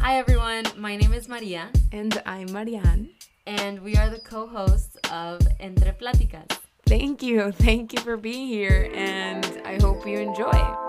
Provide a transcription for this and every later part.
Hi, everyone. My name is Maria, And I'm Marianne. and we are the co hosts of Entre Pláticas. Thank you. Thank you for being here, and I hope you enjoy.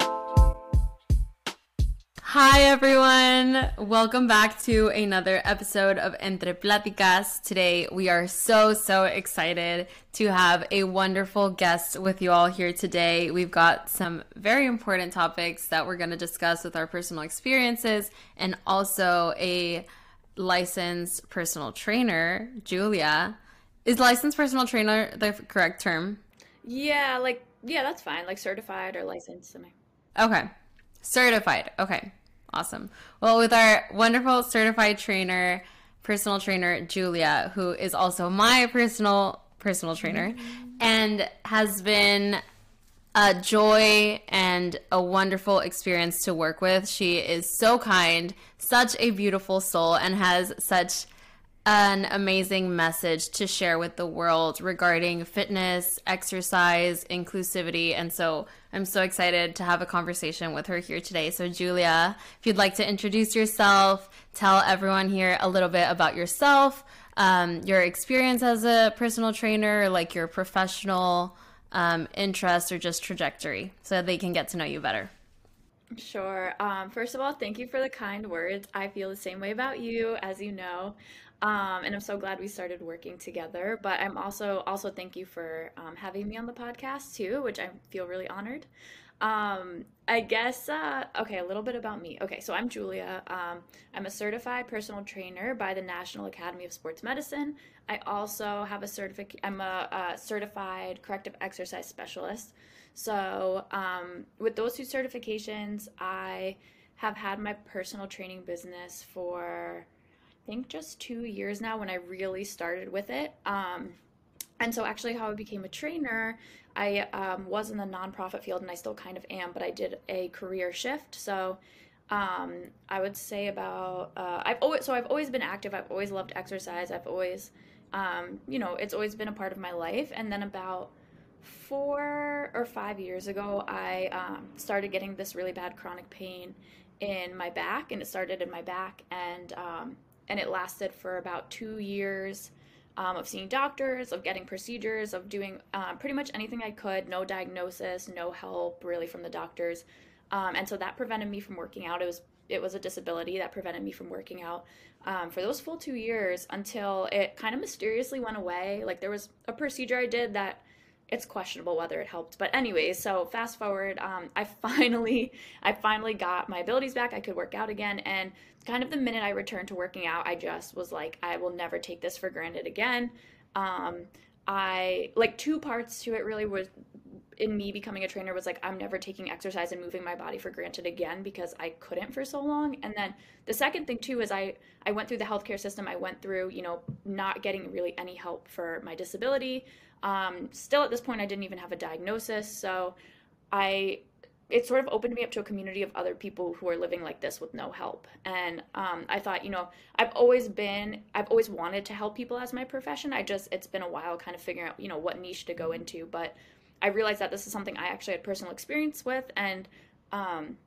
Hi, everyone. Welcome back to another episode of Entre Pláticas. Today, we are so, so excited to have a wonderful guest with you all here today. We've got some very important topics that we're going to discuss with our personal experiences and also a licensed personal trainer, Julia. Is licensed personal trainer the correct term? Yeah, like yeah, that's fine. Like certified or licensed. Okay. Certified. Okay. Awesome. Well, with our wonderful certified trainer, personal trainer Julia, who is also my personal personal trainer mm-hmm. and has been a joy and a wonderful experience to work with. She is so kind, such a beautiful soul and has such an amazing message to share with the world regarding fitness, exercise, inclusivity. And so I'm so excited to have a conversation with her here today. So, Julia, if you'd like to introduce yourself, tell everyone here a little bit about yourself, um, your experience as a personal trainer, like your professional um, interest or just trajectory, so that they can get to know you better. Sure. Um, first of all, thank you for the kind words. I feel the same way about you, as you know. Um, and I'm so glad we started working together. But I'm also also thank you for um, having me on the podcast too, which I feel really honored. Um, I guess uh, okay, a little bit about me. Okay, so I'm Julia. Um, I'm a certified personal trainer by the National Academy of Sports Medicine. I also have a certificate. I'm a, a certified corrective exercise specialist. So, um, with those two certifications, I have had my personal training business for, think, just two years now when I really started with it. Um, and so, actually, how I became a trainer, I um, was in the nonprofit field and I still kind of am, but I did a career shift. So, um, I would say about uh, I've always so I've always been active. I've always loved exercise. I've always, um, you know, it's always been a part of my life. And then about four or five years ago, I um, started getting this really bad chronic pain in my back, and it started in my back, and um, and it lasted for about two years um, of seeing doctors, of getting procedures, of doing uh, pretty much anything I could. No diagnosis, no help really from the doctors, um, and so that prevented me from working out. It was it was a disability that prevented me from working out um, for those full two years until it kind of mysteriously went away. Like there was a procedure I did that it's questionable whether it helped but anyways so fast forward um, i finally i finally got my abilities back i could work out again and kind of the minute i returned to working out i just was like i will never take this for granted again. Um, i like two parts to it really was in me becoming a trainer was like i'm never taking exercise and moving my body for granted again because i couldn't for so long. And then the second thing too is i i went through the healthcare system. I went through you know not getting really any help for my disability. Um, still at this point i didn't even have a diagnosis. So i it sort of opened me up to a community of other people who are living like this with no help. And um, i thought you know i've always been i've always wanted to help people as my profession. I just it's been a while kind of figuring out you know what niche to go into. But i realized that this is something i actually had personal experience with. And um,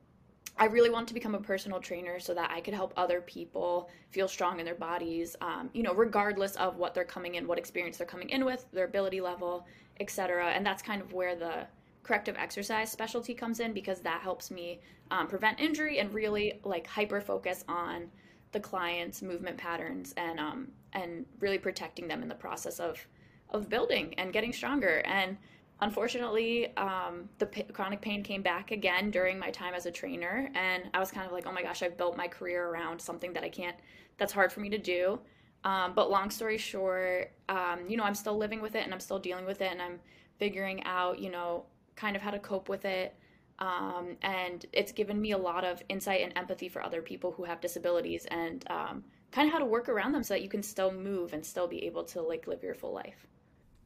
I really want to become a personal trainer so that I could help other people feel strong in their bodies, um, you know, regardless of what they're coming in, what experience they're coming in with, their ability level, etc. And that's kind of where the corrective exercise specialty comes in because that helps me um, prevent injury and really like hyper focus on the client's movement patterns and um, and really protecting them in the process of of building and getting stronger. And unfortunately um, the p- chronic pain came back again during my time as a trainer and i was kind of like oh my gosh i've built my career around something that i can't that's hard for me to do. Um, but long story short um, you know i'm still living with it and i'm still dealing with it and i'm figuring out you know kind of how to cope with it um, and it's given me a lot of insight and empathy for other people who have disabilities and um, kind of how to work around them so that you can still move and still be able to like live your full life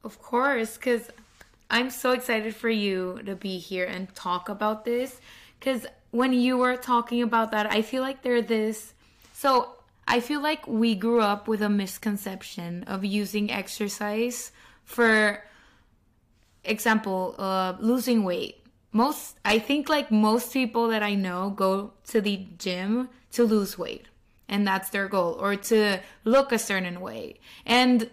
Of course, because I'm so excited for you to be here and talk about this. Because when you were talking about that, I feel like there's this. So I feel like we grew up with a misconception of using exercise for example, uh, losing weight. Most, I think like most people that I know go to the gym to lose weight. and that's their goal or to look a certain way and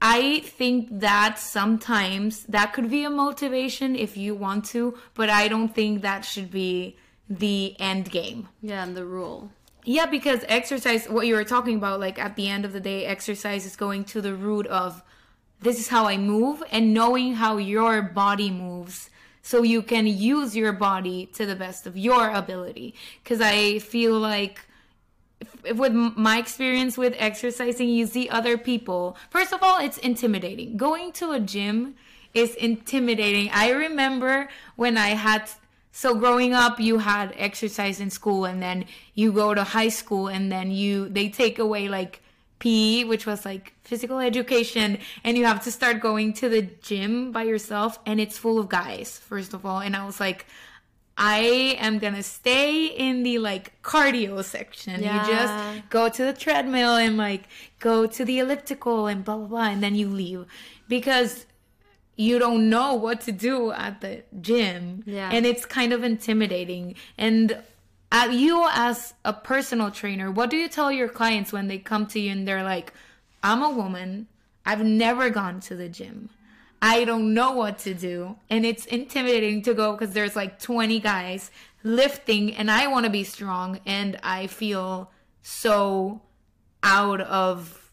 I think that sometimes that could be a motivation if you want to, but I don't think that should be the end game. Yeah, and the rule. Yeah, because exercise, what you were talking about, like at the end of the day, exercise is going to the root of this is how I move and knowing how your body moves so you can use your body to the best of your ability. Because I feel like with my experience with exercising, you see other people. First of all, it's intimidating. Going to a gym is intimidating. I remember when I had so growing up you had exercise in school and then you go to high school and then you they take away like PE, which was like physical education, and you have to start going to the gym by yourself and it's full of guys, first of all. And I was like, I am gonna stay in the like cardio section. Yeah. You just go to the treadmill and like go to the elliptical and blah blah blah, and then you leave because you don't know what to do at the gym. Yeah. And it's kind of intimidating. And at you as a personal trainer, what do you tell your clients when they come to you and they're like, I'm a woman, I've never gone to the gym. I don't know what to do. And it's intimidating to go because there's like 20 guys lifting and I want to be strong and I feel so out of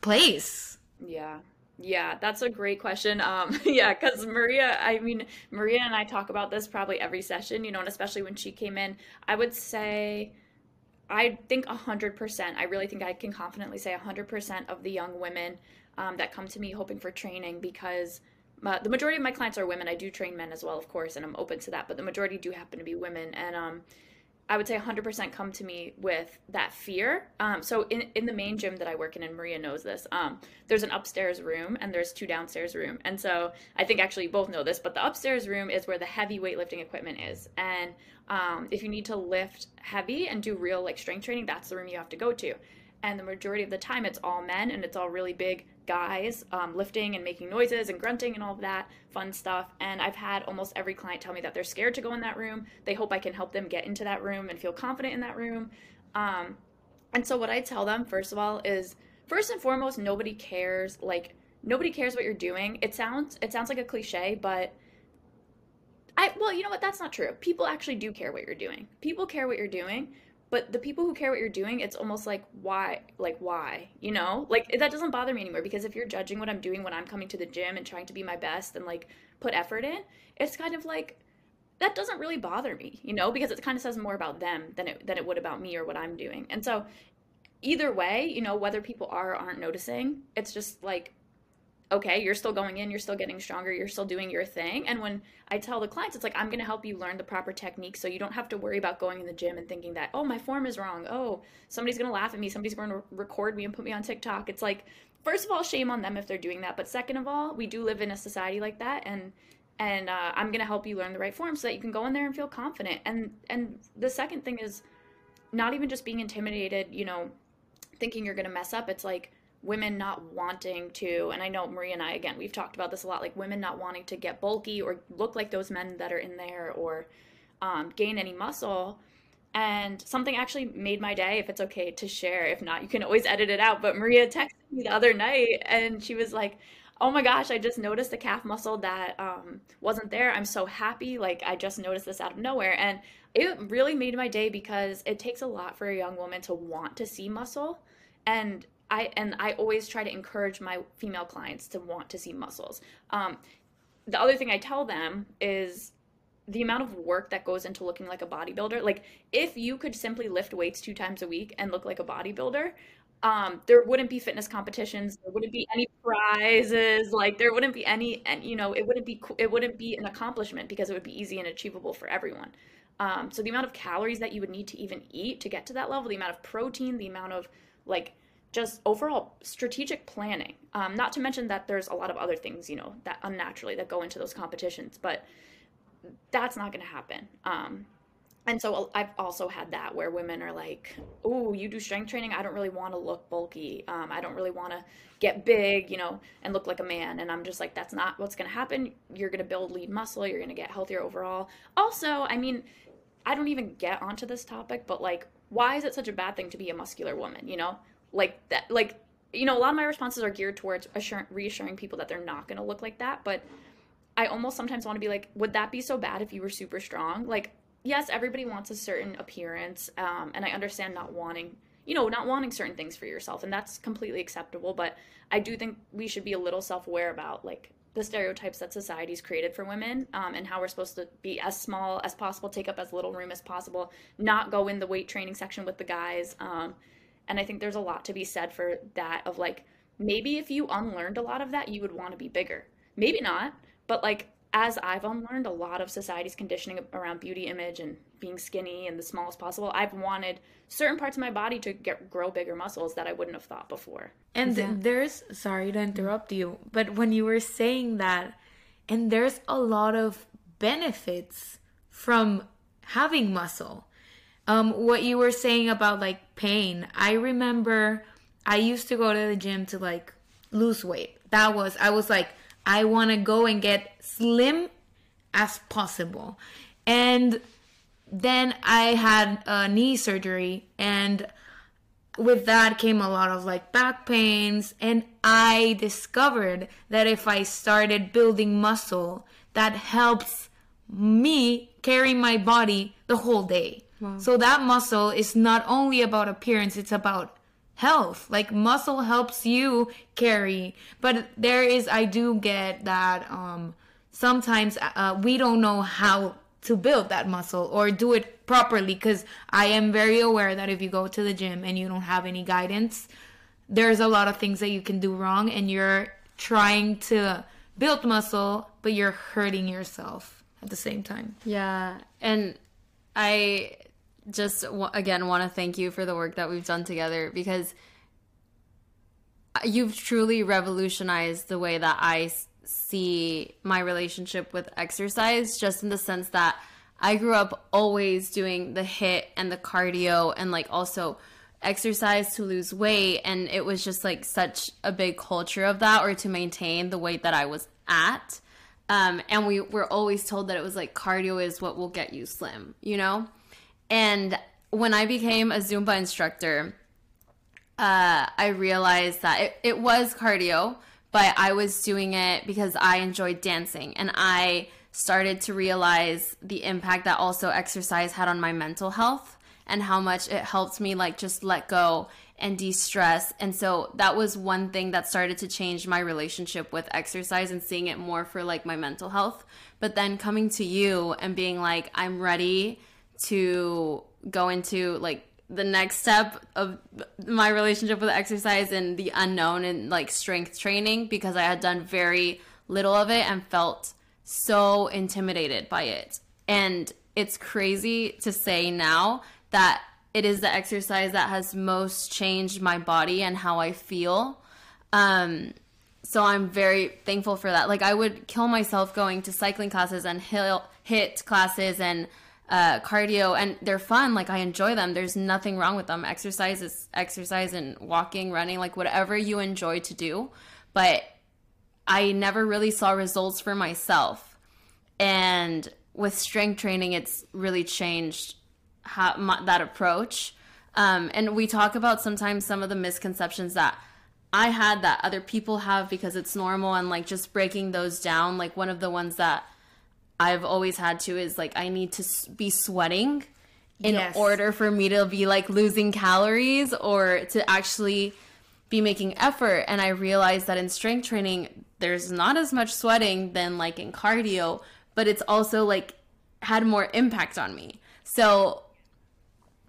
place. Yeah. Yeah, that's a great question. Um, yeah, because Maria, I mean, Maria and I talk about this probably every session, you know, and especially when she came in, I would say, I think 100%, I really think I can confidently say 100% of the young women um, that come to me hoping for training because my, the majority of my clients are women. I do train men as well, of course, and I'm open to that, but the majority do happen to be women. And um, I would say 100% come to me with that fear. Um, so in, in the main gym that I work in, and Maria knows this, um, there's an upstairs room and there's two downstairs room. And so I think actually you both know this, but the upstairs room is where the heavy weightlifting equipment is. And um, if you need to lift heavy and do real like strength training, that's the room you have to go to and the majority of the time it's all men and it's all really big guys um, lifting and making noises and grunting and all of that fun stuff and i've had almost every client tell me that they're scared to go in that room they hope i can help them get into that room and feel confident in that room um, and so what i tell them first of all is first and foremost nobody cares like nobody cares what you're doing it sounds it sounds like a cliche but I, well, you know what? That's not true. People actually do care what you're doing. People care what you're doing but the people who care what you're doing it's almost like why like why you know? Like that doesn't bother me anymore because if you're judging what i'm doing when i'm coming to the gym and trying to be my best and like put effort in it's kind of like that doesn't really bother me you know? Because it kind of says more about them than it than it would about me or what i'm doing. And so either way you know whether people are or aren't noticing it's just like okay, you're still going in, you're still getting stronger, you're still doing your thing. And when I tell the clients, it's like, I'm going to help you learn the proper technique so you don't have to worry about going in the gym and thinking that, oh, my form is wrong. Oh, somebody's going to laugh at me. Somebody's going to record me and put me on TikTok. It's like, first of all, shame on them if they're doing that. But second of all, we do live in a society like that. And and uh, I'm going to help you learn the right form so that you can go in there and feel confident. And and the second thing is not even just being intimidated, you know, thinking you're going to mess up. It's like women not wanting to and i know marie and i again we've talked about this a lot like women not wanting to get bulky or look like those men that are in there or um, gain any muscle. And something actually made my day if it's okay to share. If not you can always edit it out. But maria texted me the other night and she was like oh my gosh i just noticed a calf muscle that um, wasn't there. I'm so happy. Like i just noticed this out of nowhere. And it really made my day because it takes a lot for a young woman to want to see muscle. And I and I always try to encourage my female clients to want to see muscles. Um, the other thing I tell them is the amount of work that goes into looking like a bodybuilder. Like if you could simply lift weights two times a week and look like a bodybuilder, um, there wouldn't be fitness competitions. There wouldn't be any prizes. Like there wouldn't be any, and you know, it wouldn't be it wouldn't be an accomplishment because it would be easy and achievable for everyone. Um, so the amount of calories that you would need to even eat to get to that level, the amount of protein, the amount of like just overall strategic planning. Um, not to mention that there's a lot of other things, you know, that unnaturally that go into those competitions, but that's not going to happen. Um, and so I've also had that where women are like, "Oh, you do strength training? I don't really want to look bulky. Um, I don't really want to get big, you know, and look like a man." And I'm just like, "That's not what's going to happen. You're going to build lean muscle. You're going to get healthier overall." Also, I mean, I don't even get onto this topic, but like why is it such a bad thing to be a muscular woman? You know, like that, like you know, a lot of my responses are geared towards assuring, reassuring people that they're not going to look like that. But I almost sometimes want to be like, would that be so bad if you were super strong? Like, yes, everybody wants a certain appearance, um, and I understand not wanting, you know, not wanting certain things for yourself, and that's completely acceptable. But I do think we should be a little self aware about like the stereotypes that society's created for women um, and how we're supposed to be as small as possible, take up as little room as possible, not go in the weight training section with the guys. Um, and I think there's a lot to be said for that of like, maybe if you unlearned a lot of that, you would want to be bigger. Maybe not, but like, as I've unlearned a lot of society's conditioning around beauty image and being skinny and the smallest possible, I've wanted certain parts of my body to get grow bigger muscles that I wouldn't have thought before. And yeah. there's sorry to interrupt you, but when you were saying that, and there's a lot of benefits from having muscle. Um, what you were saying about like pain, I remember I used to go to the gym to like lose weight. That was I was like I want to go and get slim as possible. And then I had a knee surgery and with that came a lot of like back pains and I discovered that if I started building muscle that helps me carry my body the whole day. Wow. So that muscle is not only about appearance, it's about health. Like muscle helps you carry. But there is I do get that um sometimes uh, we don't know how to build that muscle or do it properly cuz I am very aware that if you go to the gym and you don't have any guidance, there's a lot of things that you can do wrong and you're trying to build muscle but you're hurting yourself at the same time. Yeah. And I just again want to thank you for the work that we've done together because you've truly revolutionized the way that I see my relationship with exercise just in the sense that I grew up always doing the HIIT and the cardio and like also exercise to lose weight and it was just like such a big culture of that or to maintain the weight that I was at. Um, and we were always told that it was like cardio is what will get you slim you know and when I became a Zumba instructor, uh, I realized that it, it was cardio, but I was doing it because I enjoyed dancing. And I started to realize the impact that also exercise had on my mental health and how much it helped me like just let go and de-stress and so that was one thing that started to change my relationship with exercise and seeing it more for like my mental health but then coming to you and being like i'm ready to go into like the next step of my relationship with exercise and the unknown and like strength training because I had done very little of it and felt so intimidated by it. And it's crazy to say now that it is the exercise that has most changed my body and how I feel. Um, so I'm very thankful for that. Like I would kill myself going to cycling classes and hill hit classes and uh, cardio and they're fun. Like i enjoy them. There's nothing wrong with them. Exercise is exercise and walking running like whatever you enjoy to do. But i never really saw results for myself. And with strength training it's really changed how, my, that approach. Um, and we talk about sometimes some of the misconceptions that i had that other people have because it's normal and like just breaking those down like one of the ones that I've always had to is like I need to be sweating in yes. order for me to be like losing calories or to actually be making effort and I realized that in strength training there's not as much sweating than like in cardio but it's also like had more impact on me. So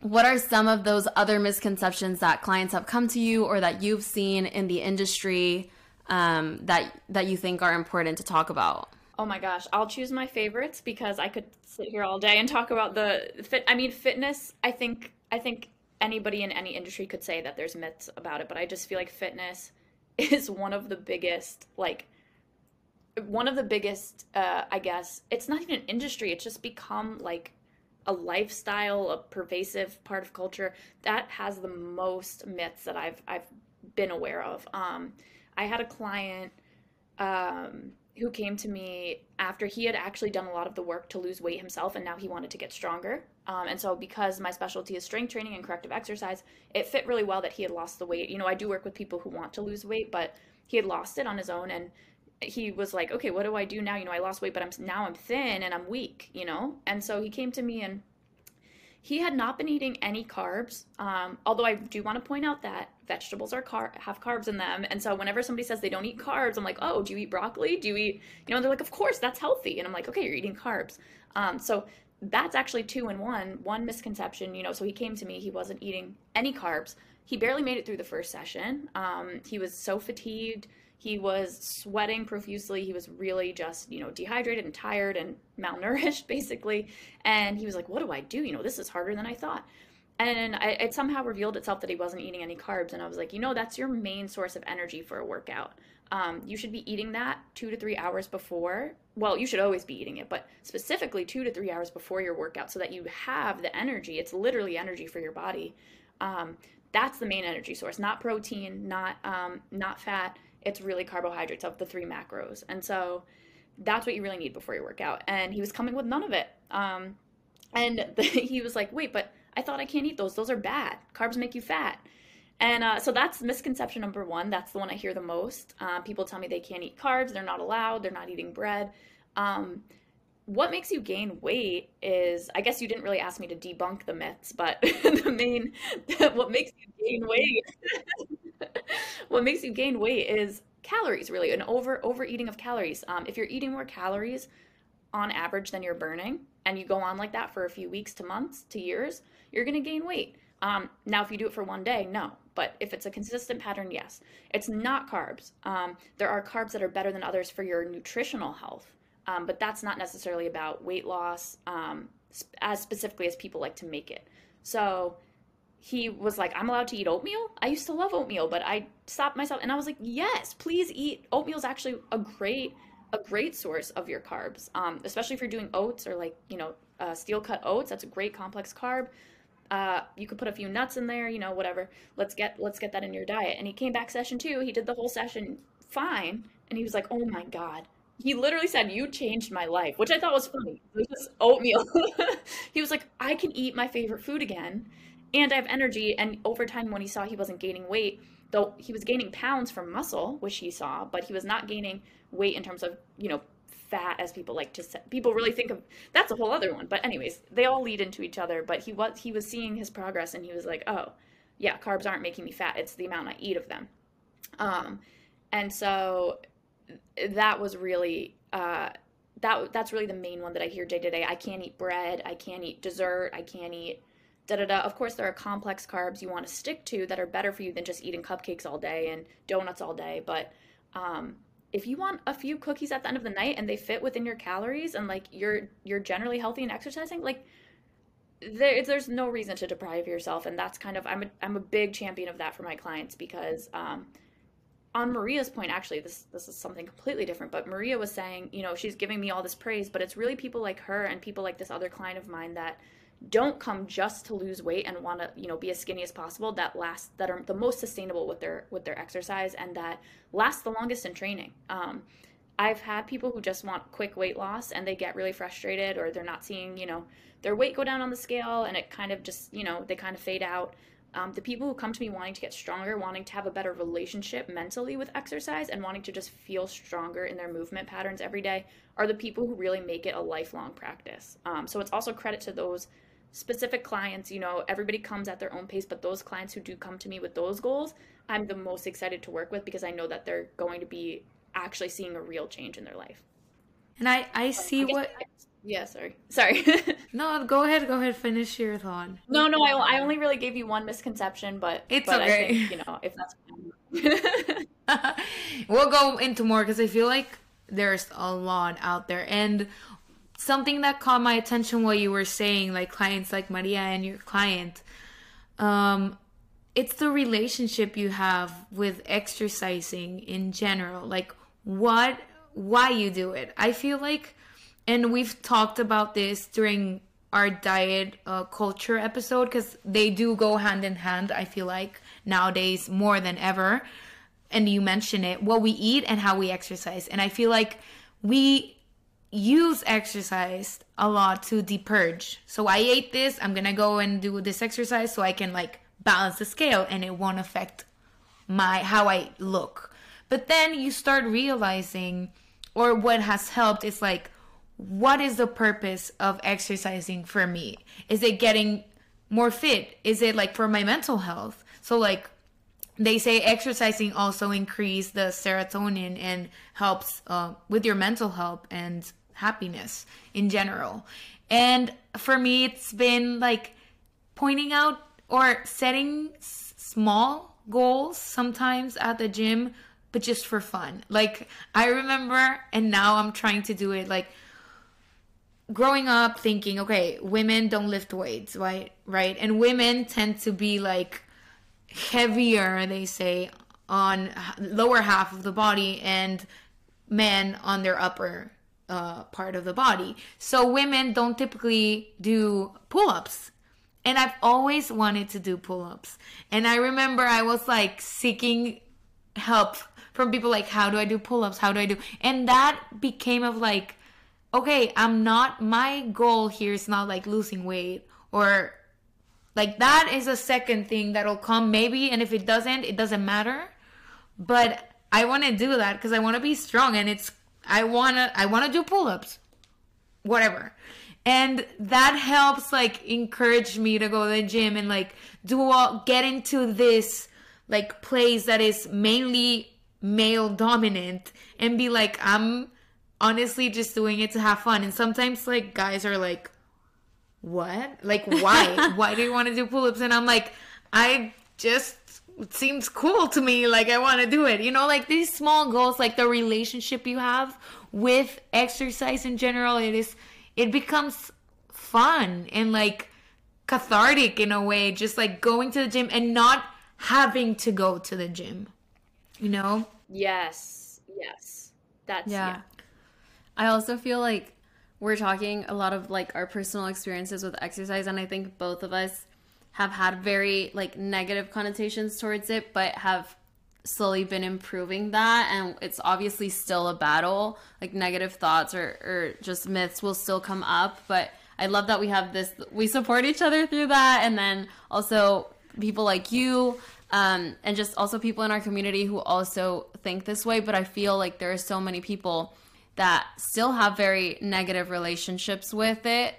what are some of those other misconceptions that clients have come to you or that you've seen in the industry um, that that you think are important to talk about? Oh my gosh, I'll choose my favorites because I could sit here all day and talk about the fit. I mean, fitness. I think I think anybody in any industry could say that there's myths about it, but I just feel like fitness is one of the biggest like one of the biggest uh I guess it's not even an industry, it's just become like a lifestyle, a pervasive part of culture that has the most myths that I've I've been aware of. Um I had a client um who came to me after he had actually done a lot of the work to lose weight himself and now he wanted to get stronger Um, and so, because my specialty is strength training and corrective exercise, it fit really well that he had lost the weight. You know, I do work with people who want to lose weight, but he had lost it on his own. And he was like, okay, what do I do now? You know, I lost weight, but I'm now I'm thin and I'm weak, you know? And so he came to me and he had not been eating any carbs. Um, although I do want to point out that vegetables are car- have carbs in them. And so whenever somebody says they don't eat carbs, I'm like, oh, do you eat broccoli? Do you eat, you know, they're like, of course, that's healthy. And I'm like, okay, you're eating carbs. Um, so that's actually two in one, one misconception, you know. So he came to me, he wasn't eating any carbs. He barely made it through the first session. Um, he was so fatigued. He was sweating profusely. He was really just, you know, dehydrated and tired and malnourished, basically. And he was like, What do I do? You know, this is harder than I thought. And I, it somehow revealed itself that he wasn't eating any carbs. And I was like, You know, that's your main source of energy for a workout. Um, you should be eating that two to three hours before. Well, you should always be eating it, but specifically two to three hours before your workout so that you have the energy. It's literally energy for your body. Um, that's the main energy source, not protein, not um, not fat. It's really carbohydrates of the three macros. And so that's what you really need before your workout. And he was coming with none of it. Um, and the, he was like, wait, but I thought I can't eat those. Those are bad. Carbs make you fat. And uh, so that's misconception number one. That's the one I hear the most. Uh, people tell me they can't eat carbs, they're not allowed, they're not eating bread. Um, what makes you gain weight is, I guess you didn't really ask me to debunk the myths, but the main, what makes you gain weight, what makes you gain weight is calories, really, an over overeating of calories. Um, if you're eating more calories on average than you're burning, and you go on like that for a few weeks to months to years, you're going to gain weight. Um, now, if you do it for one day, no. But if it's a consistent pattern, yes. It's not carbs. Um, there are carbs that are better than others for your nutritional health, um, but that's not necessarily about weight loss um, as specifically as people like to make it. So he was like, I'm allowed to eat oatmeal. I used to love oatmeal, but I stopped myself and I was like, yes, please eat. Oatmeal is actually a great a great source of your carbs, um, especially if you're doing oats or like you know uh, steel cut oats. That's a great complex carb. Uh, you could put a few nuts in there, you know, whatever. Let's get let's get that in your diet. And he came back session two. He did the whole session fine, and he was like, "Oh my god." He literally said, "You changed my life," which I thought was funny. It was just oatmeal. he was like, "I can eat my favorite food again, and I have energy." And over time, when he saw he wasn't gaining weight, though he was gaining pounds from muscle, which he saw, but he was not gaining weight in terms of you know fat as people like to say. People really think of that's a whole other one. But anyways, they all lead into each other. But he was he was seeing his progress and he was like, oh, yeah, carbs aren't making me fat. It's the amount I eat of them. Um, and so that was really uh, that that's really the main one that I hear day to day. I can't eat bread. I can't eat dessert. I can't eat da da da. Of course, there are complex carbs you want to stick to that are better for you than just eating cupcakes all day and donuts all day. But um, if you want a few cookies at the end of the night and they fit within your calories and like you're you're generally healthy and exercising like there, there's no reason to deprive yourself and that's kind of I'm a, I'm a big champion of that for my clients because um, on Maria's point actually this this is something completely different but Maria was saying you know she's giving me all this praise but it's really people like her and people like this other client of mine that don't come just to lose weight and want to you know be as skinny as possible that last that are the most sustainable with their with their exercise and that last the longest in training. Um, i've had people who just want quick weight loss and they get really frustrated or they're not seeing you know their weight go down on the scale and it kind of just you know they kind of fade out. Um, the people who come to me wanting to get stronger wanting to have a better relationship mentally with exercise and wanting to just feel stronger in their movement patterns every day are the people who really make it a lifelong practice. Um, so it's also credit to those specific clients, you know, everybody comes at their own pace, but those clients who do come to me with those goals, I'm the most excited to work with because I know that they're going to be actually seeing a real change in their life. And I I see I what yeah, sorry. Sorry. no, go ahead. Go ahead. Finish your thought. No, no, I, I only really gave you one misconception, but it's but okay. I think, you know, if that's we'll go into more because I feel like there's a lot out there, and something that caught my attention while you were saying like clients like Maria and your client um it's the relationship you have with exercising in general. Like what why you do it. I feel like and we've talked about this during our diet uh, culture episode because they do go hand in hand i feel like nowadays more than ever. And you mention it what we eat and how we exercise. And i feel like we use exercise a lot to depurge. So I ate this, I'm gonna go and do this exercise so I can like balance the scale and it won't affect my how I look. But then you start realizing or what has helped is like what is the purpose of exercising for me? Is it getting more fit? Is it like for my mental health? So like they say exercising also increase the serotonin and helps uh, with your mental health and happiness in general. And for me, it's been like pointing out or setting s- small goals sometimes at the gym, but just for fun. Like I remember, and now I'm trying to do it like growing up thinking okay women don't lift weights right right and women tend to be like heavier they say on lower half of the body and men on their upper uh, part of the body. So women don't typically do pull-ups. And i've always wanted to do pull-ups. And i remember i was like seeking help from people like how do i do pull-ups? How do i do? And that became of like okay, I'm not, my goal here is not like losing weight or like that is a second thing that'll come. Maybe. And if it doesn't, it doesn't matter. But I want to do that because I want to be strong and it's, I want to, I want to do pull ups, whatever. And that helps like encourage me to go to the gym and like do all, get into this like place that is mainly male dominant and be like, I'm, honestly just doing it to have fun. And sometimes like guys are like, what? Like why? why do you want to do pull-ups? And I'm like, I just it seems cool to me. Like I want to do it. You know, like these small goals, like the relationship you have with exercise in general, it is it becomes fun and like cathartic in a way, just like going to the gym and not having to go to the gym. You know? Yes. Yes. That's yeah. yeah. I also feel like we're talking a lot of like our personal experiences with exercise and I think both of us have had very like negative connotations towards it but have slowly been improving that and it's obviously still a battle like negative thoughts or, or just myths will still come up but i love that we have this we support each other through that and then also people like you um, and just also people in our community who also think this way but i feel like there are so many people that still have very negative relationships with it.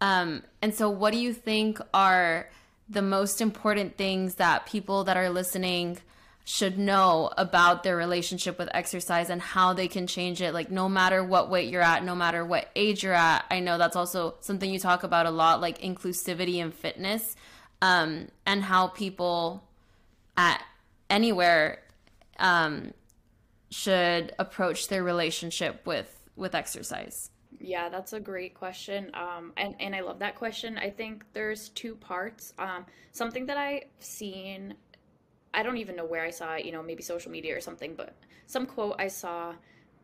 Um, and so, what do you think are the most important things that people that are listening should know about their relationship with exercise and how they can change it? Like, no matter what weight you're at, no matter what age you're at. I know that's also something you talk about a lot, like inclusivity and fitness, um, and how people at anywhere um, should approach their relationship with with exercise? Yeah, that's a great question. Um, and, and I love that question. I think there's two parts. Um, something that I've seen, I don't even know where I saw it, you know, maybe social media or something, but some quote I saw,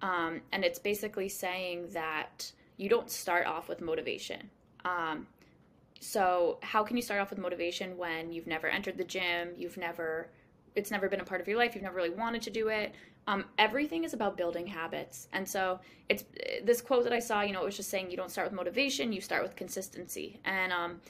um, and it's basically saying that you don't start off with motivation. Um, so, how can you start off with motivation when you've never entered the gym, you've never, it's never been a part of your life, you've never really wanted to do it? Um, everything is about building habits. And so it's this quote that i saw you know it was just saying you don't start with motivation you start with consistency. And um,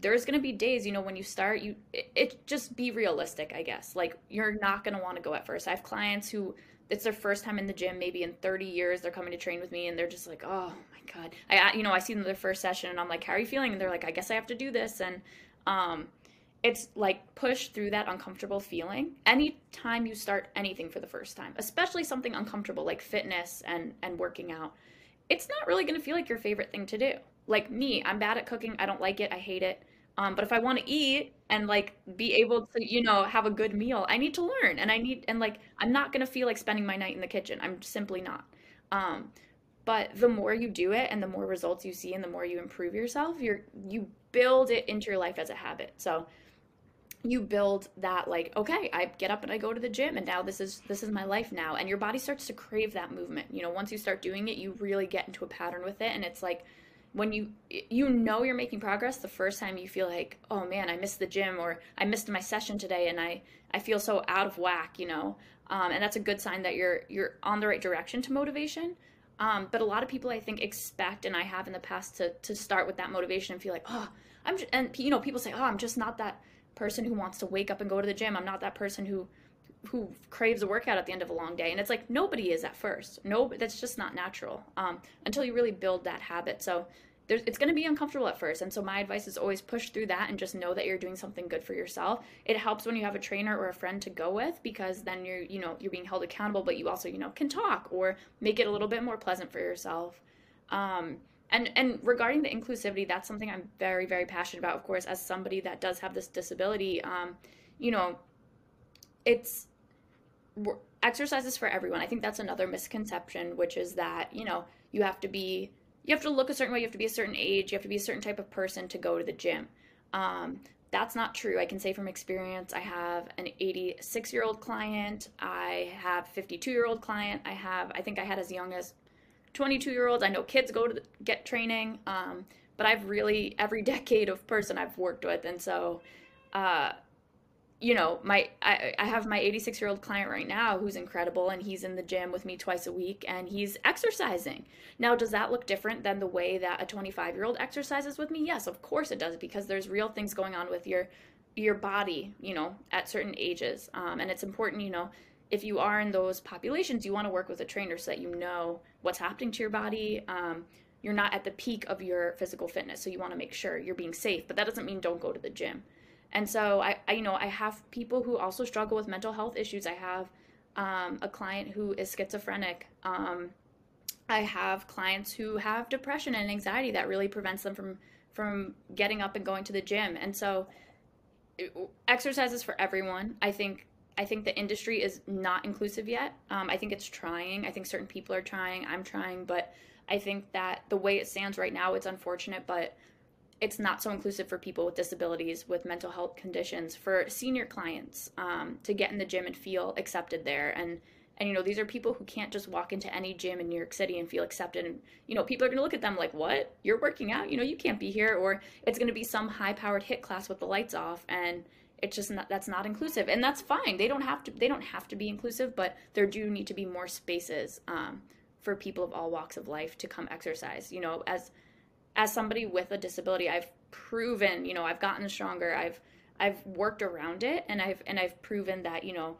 there's going to be days you know when you start you it, it just be realistic i guess. Like you're not going to want to go at first. I have clients who it's their first time in the gym maybe in 30 years they're coming to train with me and they're just like oh my god. I you know i see them their first session and i'm like how are you feeling? And they're like i guess i have to do this. And um it's like push through that uncomfortable feeling anytime you start anything for the first time especially something uncomfortable like fitness and and working out. It's not really going to feel like your favorite thing to do. Like me i'm bad at cooking. I don't like it. I hate it. Um, but if i want to eat and like be able to you know have a good meal i need to learn. And i need and like i'm not going to feel like spending my night in the kitchen. I'm simply not. Um, but the more you do it and the more results you see and the more you improve yourself you're you build it into your life as a habit. So you build that like okay i get up and i go to the gym and now this is this is my life now. And your body starts to crave that movement. You know once you start doing it you really get into a pattern with it. And it's like when you you know you're making progress the first time you feel like oh man i missed the gym or i missed my session today and i i feel so out of whack you know? Um, and that's a good sign that you're you're on the right direction to motivation. Um, but a lot of people I think expect, and I have in the past, to to start with that motivation and feel like, oh, I'm, and you know, people say, oh, I'm just not that person who wants to wake up and go to the gym. I'm not that person who who craves a workout at the end of a long day. And it's like nobody is at first. No that's just not natural um, until you really build that habit. So it's going to be uncomfortable at first. And so my advice is always push through that and just know that you're doing something good for yourself. It helps when you have a trainer or a friend to go with because then you're you know you're being held accountable but you also you know can talk or make it a little bit more pleasant for yourself. Um, and and regarding the inclusivity that's something i'm very very passionate about of course as somebody that does have this disability um, you know it's exercises for everyone i think that's another misconception which is that you know you have to be you have to look a certain way, you have to be a certain age, you have to be a certain type of person to go to the gym. Um, that's not true. I can say from experience, I have an 86 year old client, I have 52 year old client, I have, I think I had as young as 22 year olds. I know kids go to the, get training, um, but I've really every decade of person I've worked with, and so uh, you know, my I, I have my 86 year old client right now who's incredible and he's in the gym with me twice a week and he's exercising. Now, does that look different than the way that a 25 year old exercises with me? Yes, of course it does because there's real things going on with your your body, you know, at certain ages. Um, and it's important, you know, if you are in those populations, you want to work with a trainer so that you know what's happening to your body. Um, you're not at the peak of your physical fitness, so you want to make sure you're being safe. But that doesn't mean don't go to the gym. And so I, I you know, I have people who also struggle with mental health issues. I have um, a client who is schizophrenic. Um, I have clients who have depression and anxiety that really prevents them from from getting up and going to the gym. And so exercises for everyone. I think I think the industry is not inclusive yet. Um, I think it's trying. I think certain people are trying. I'm trying, but I think that the way it stands right now, it's unfortunate, but it's not so inclusive for people with disabilities with mental health conditions. For senior clients um, to get in the gym and feel accepted there. And and you know these are people who can't just walk into any gym in new york city and feel accepted. And you know people are going to look at them like what? You're working out? You know you can't be here. Or it's going to be some high powered HIIT class with the lights off and it's just not that's not inclusive and that's fine they don't have to they don't have to be inclusive but there do need to be more spaces um, for people of all walks of life to come exercise you know as as somebody with a disability, I've proven, you know, I've gotten stronger. I've I've worked around it, and I've and I've proven that you know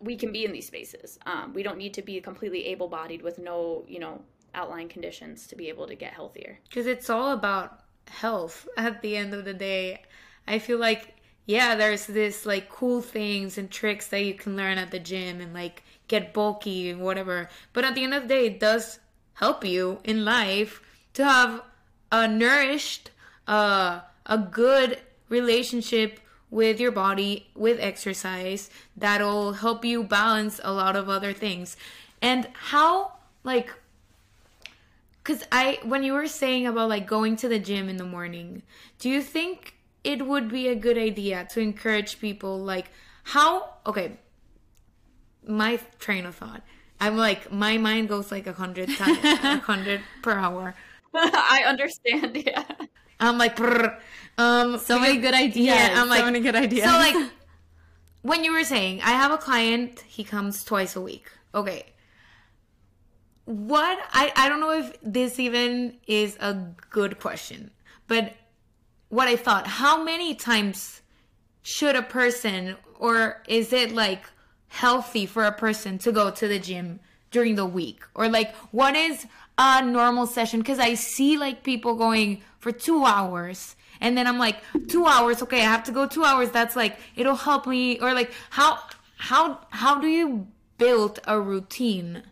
we can be in these spaces. Um, we don't need to be completely able-bodied with no, you know, outlying conditions to be able to get healthier. Because it's all about health at the end of the day. I feel like yeah, there's this like cool things and tricks that you can learn at the gym and like get bulky and whatever. But at the end of the day, it does help you in life to have a nourished, uh, a good relationship with your body, with exercise, that'll help you balance a lot of other things. And how, like, because I, when you were saying about like going to the gym in the morning, do you think it would be a good idea to encourage people, like, how, okay, my train of thought. I'm like, my mind goes like a hundred times, a hundred per hour. I understand. Yeah. I'm like, um, so many good ideas. Yeah, I'm like, so many good ideas. So like, when you were saying, I have a client, he comes twice a week. Okay. What I I don't know if this even is a good question, but what I thought, how many times should a person, or is it like healthy for a person to go to the gym during the week, or like what is a normal session? Because I see like people going for two hours and then I'm like two hours okay I have to go two hours. That's like it'll help me. Or like how how how do you build a routine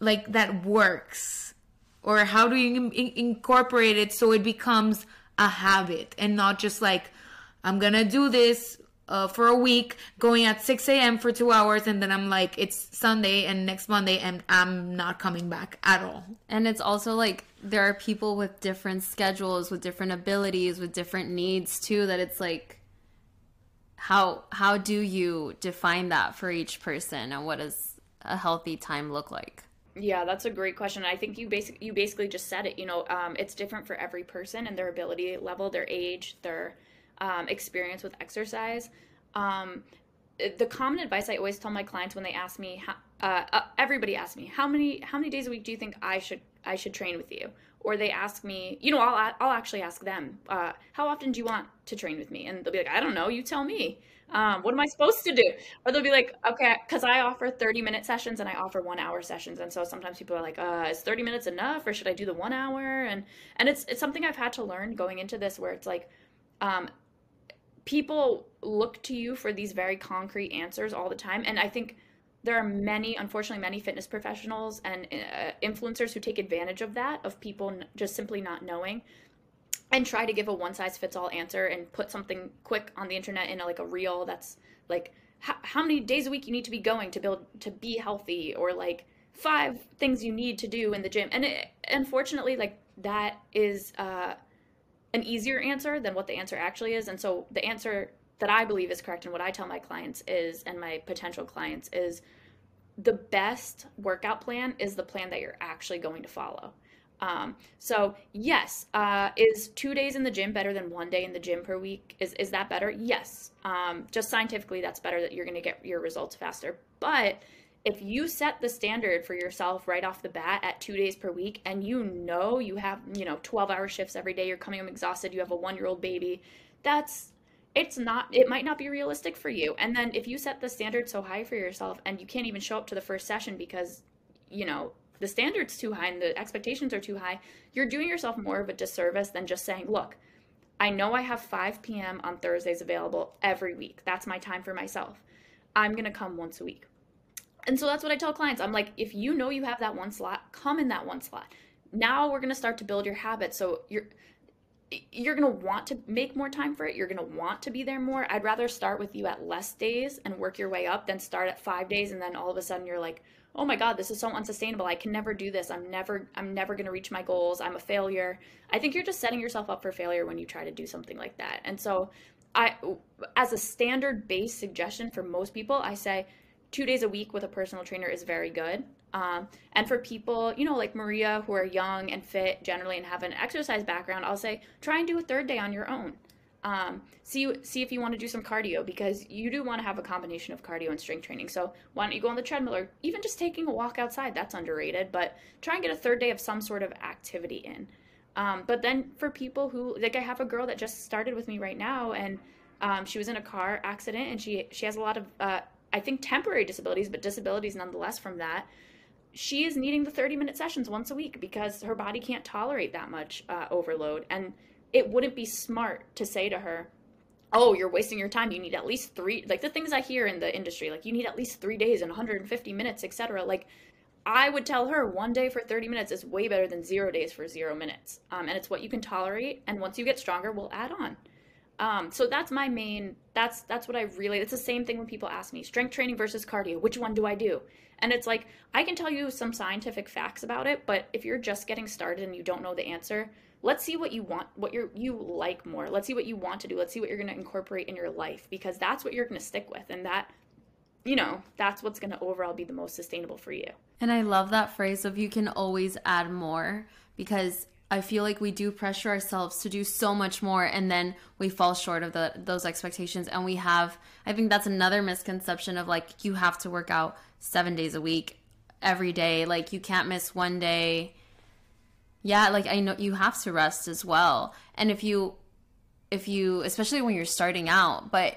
like that works? Or how do you in- incorporate it so it becomes a habit and not just like I'm gonna do this uh, for a week, going at 6 a.m. for two hours, and then I'm like, it's Sunday and next Monday, and I'm not coming back at all. And it's also like there are people with different schedules, with different abilities, with different needs too. That it's like, how how do you define that for each person, and what does a healthy time look like? Yeah, that's a great question. I think you basically you basically just said it. You know, um, it's different for every person and their ability level, their age, their um, experience with exercise. Um, the common advice I always tell my clients when they ask me uh, uh, everybody asks me how many how many days a week do you think I should I should train with you? Or they ask me, you know, I'll I'll actually ask them, uh, how often do you want to train with me? And they'll be like, I don't know, you tell me. Um, what am I supposed to do? Or they'll be like, okay, because I offer 30 minute sessions and I offer one hour sessions. And so sometimes people are like, uh, is 30 minutes enough or should I do the one hour? And, and it's, it's something I've had to learn going into this where it's like, um, people look to you for these very concrete answers all the time. And I think there are many, unfortunately, many fitness professionals and uh, influencers who take advantage of that, of people just simply not knowing and try to give a one size fits all answer and put something quick on the internet in a, like a reel that's like how, how many days a week you need to be going to build to be healthy or like five things you need to do in the gym. And it, unfortunately like that is uh, an easier answer than what the answer actually is. And so the answer that i believe is correct and what i tell my clients is and my potential clients is the best workout plan is the plan that you're actually going to follow um, so yes, uh, is two days in the gym better than one day in the gym per week? Is is that better? Yes. Um, just scientifically, that's better. That you're going to get your results faster. But if you set the standard for yourself right off the bat at two days per week, and you know you have you know 12 hour shifts every day, you're coming home exhausted, you have a one year old baby, that's it's not it might not be realistic for you and then if you set the standard so high for yourself and you can't even show up to the first session because you know the standard's too high and the expectations are too high, you're doing yourself more of a disservice than just saying, look, I know I have 5 p.m. on Thursdays available every week. That's my time for myself. I'm going to come once a week. And so that's what I tell clients. I'm like, if you know you have that one slot, come in that one slot. Now we're going to start to build your habit. So you're you're going to want to make more time for it. You're going to want to be there more. I'd rather start with you at less days and work your way up than start at 5 days and then all of a sudden you're like, oh my god this is so unsustainable. I can never do this. I'm never i'm never going to reach my goals. I'm a failure. I think you're just setting yourself up for failure when you try to do something like that. And so i as a standard base suggestion for most people i say two days a week with a personal trainer is very good. Um, and for people you know like maria who are young and fit generally and have an exercise background i'll say try and do a third day on your own um, see see if you want to do some cardio because you do want to have a combination of cardio and strength training. So why don't you go on the treadmill or even just taking a walk outside? That's underrated, but try and get a third day of some sort of activity in. Um, but then for people who like, I have a girl that just started with me right now, and um, she was in a car accident, and she she has a lot of uh, I think temporary disabilities, but disabilities nonetheless from that. She is needing the 30 minute sessions once a week because her body can't tolerate that much uh, overload and it wouldn't be smart to say to her, oh, you're wasting your time. You need at least three, like the things I hear in the industry, like you need at least three days and 150 minutes, etc. Like I would tell her one day for 30 minutes is way better than zero days for zero minutes. Um, and it's what you can tolerate. And once you get stronger, we'll add on. Um, so that's my main, that's, that's what I really, it's the same thing when people ask me strength training versus cardio, which one do I do? And it's like, I can tell you some scientific facts about it, but if you're just getting started and you don't know the answer, let's see what you want what you're you like more. Let's see what you want to do. Let's see what you're going to incorporate in your life because that's what you're going to stick with and that you know that's what's going to overall be the most sustainable for you. And i love that phrase of you can always add more because I feel like we do pressure ourselves to do so much more and then we fall short of the those expectations and we have I think that's another misconception of like you have to work out 7 days a week every day. Like you can't miss one day yeah, like I know you have to rest as well. And if you if you especially when you're starting out, but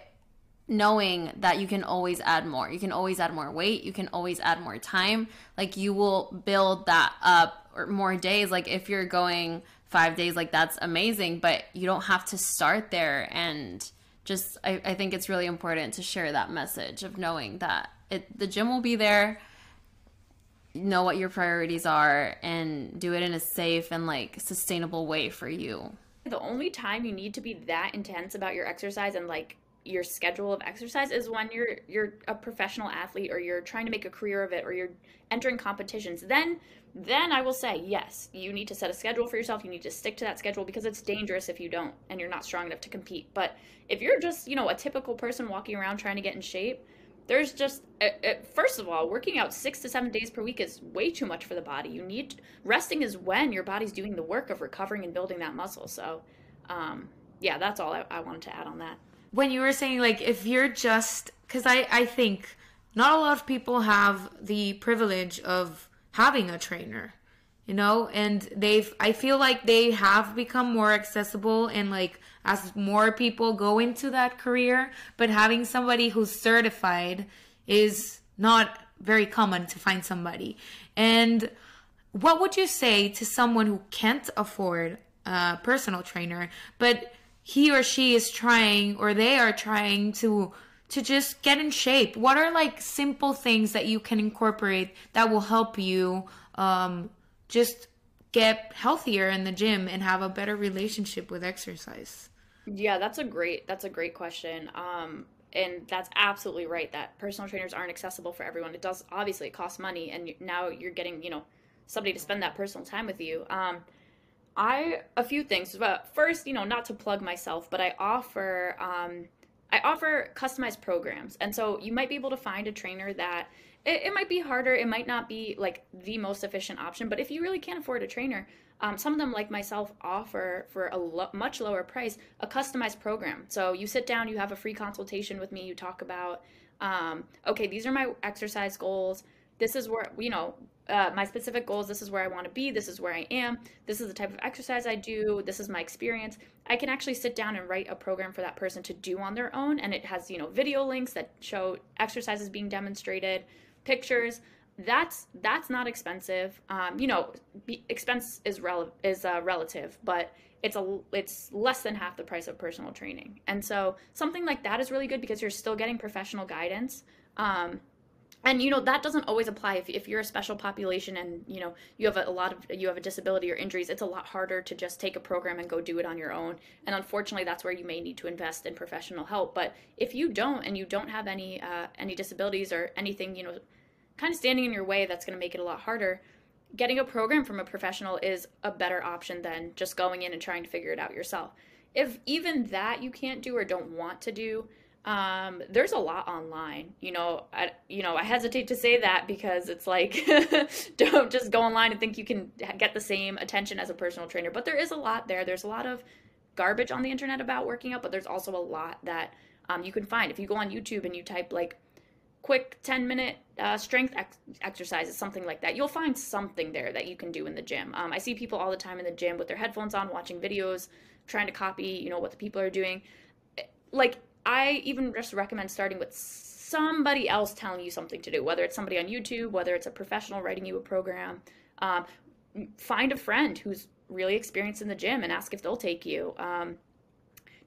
knowing that you can always add more. You can always add more weight, you can always add more time. Like you will build that up or more days like if you're going 5 days like that's amazing, but you don't have to start there and just I, I think it's really important to share that message of knowing that it the gym will be there know what your priorities are and do it in a safe and like sustainable way for you. The only time you need to be that intense about your exercise and like your schedule of exercise is when you're you're a professional athlete or you're trying to make a career of it or you're entering competitions. Then then I will say, yes, you need to set a schedule for yourself. You need to stick to that schedule because it's dangerous if you don't and you're not strong enough to compete. But if you're just, you know, a typical person walking around trying to get in shape, there's just uh, uh, first of all working out six to seven days per week is way too much for the body. You need resting is when your body's doing the work of recovering and building that muscle. So um, yeah that's all I, I wanted to add on that. When you were saying like if you're just because i i think not a lot of people have the privilege of having a trainer you know? And they've i feel like they have become more accessible and like as more people go into that career but having somebody who's certified is not very common to find somebody and what would you say to someone who can't afford a personal trainer but he or she is trying or they are trying to to just get in shape what are like simple things that you can incorporate that will help you um, just get healthier in the gym and have a better relationship with exercise? Yeah, that's a great that's a great question. Um, and that's absolutely right that personal trainers aren't accessible for everyone. It does obviously it costs money, and now you're getting you know somebody to spend that personal time with you. Um, I a few things, but first, you know, not to plug myself, but I offer um, I offer customized programs, and so you might be able to find a trainer that it, it, might be harder. It might not be like the most efficient option, but if you really can't afford a trainer, um, some of them, like myself, offer for a lo- much lower price a customized program. So you sit down, you have a free consultation with me, you talk about, um, okay, these are my exercise goals. This is where, you know, uh, my specific goals. This is where I want to be. This is where I am. This is the type of exercise I do. This is my experience. I can actually sit down and write a program for that person to do on their own. And it has, you know, video links that show exercises being demonstrated pictures that's that's not expensive. Um, you know expense is rel- is uh, relative but it's a it's less than half the price of personal training. And so something like that is really good because you're still getting professional guidance. Um, and you know that doesn't always apply if, if you're a special population and you know you have a, a, lot of you have a disability or injuries it's a lot harder to just take a program and go do it on your own. And unfortunately that's where you may need to invest in professional help. But if you don't and you don't have any uh, any disabilities or anything you know kind of standing in your way that's going to make it a lot harder. Getting a program from a professional is a better option than just going in and trying to figure it out yourself. If even that you can't do or don't want to do um, there's a lot online. You know I, you know i hesitate to say that because it's like don't just go online and think you can get the same attention as a personal trainer. But there is a lot there. There's a lot of garbage on the internet about working out but there's also a lot that um, you can find. If you go on youtube and you type like quick 10 minute uh, strength ex- exercises, something like that. You'll find something there that you can do in the gym. Um, I see people all the time in the gym with their headphones on, watching videos, trying to copy, you know, what the people are doing. Like, I even just recommend starting with somebody else telling you something to do, whether it's somebody on YouTube, whether it's a professional writing you a program. Um, find a friend who's really experienced in the gym and ask if they'll take you. Um,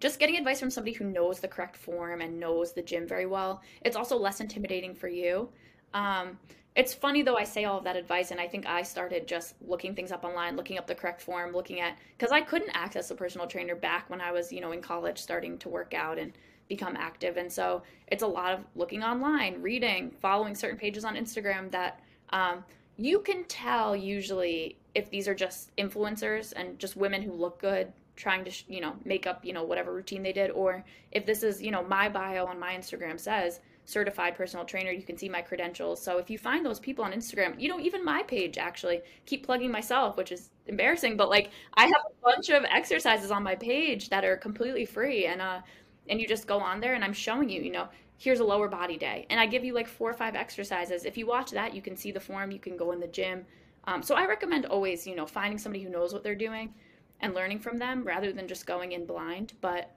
just getting advice from somebody who knows the correct form and knows the gym very well. It's also less intimidating for you. Um, it's funny though I say all of that advice, and I think I started just looking things up online, looking up the correct form, looking at because I couldn't access a personal trainer back when I was you know in college starting to work out and become active, and so it's a lot of looking online, reading, following certain pages on Instagram that um, you can tell usually if these are just influencers and just women who look good trying to you know make up you know whatever routine they did or if this is you know my bio on my instagram says certified personal trainer you can see my credentials. So if you find those people on instagram you know even my page actually keep plugging myself which is embarrassing but like i have a bunch of exercises on my page that are completely free and uh and you just go on there and i'm showing you you know here's a lower body day. And i give you like four or five exercises. If you watch that you can see the form you can go in the gym. Um, so i recommend always you know finding somebody who knows what they're doing and learning from them rather than just going in blind. But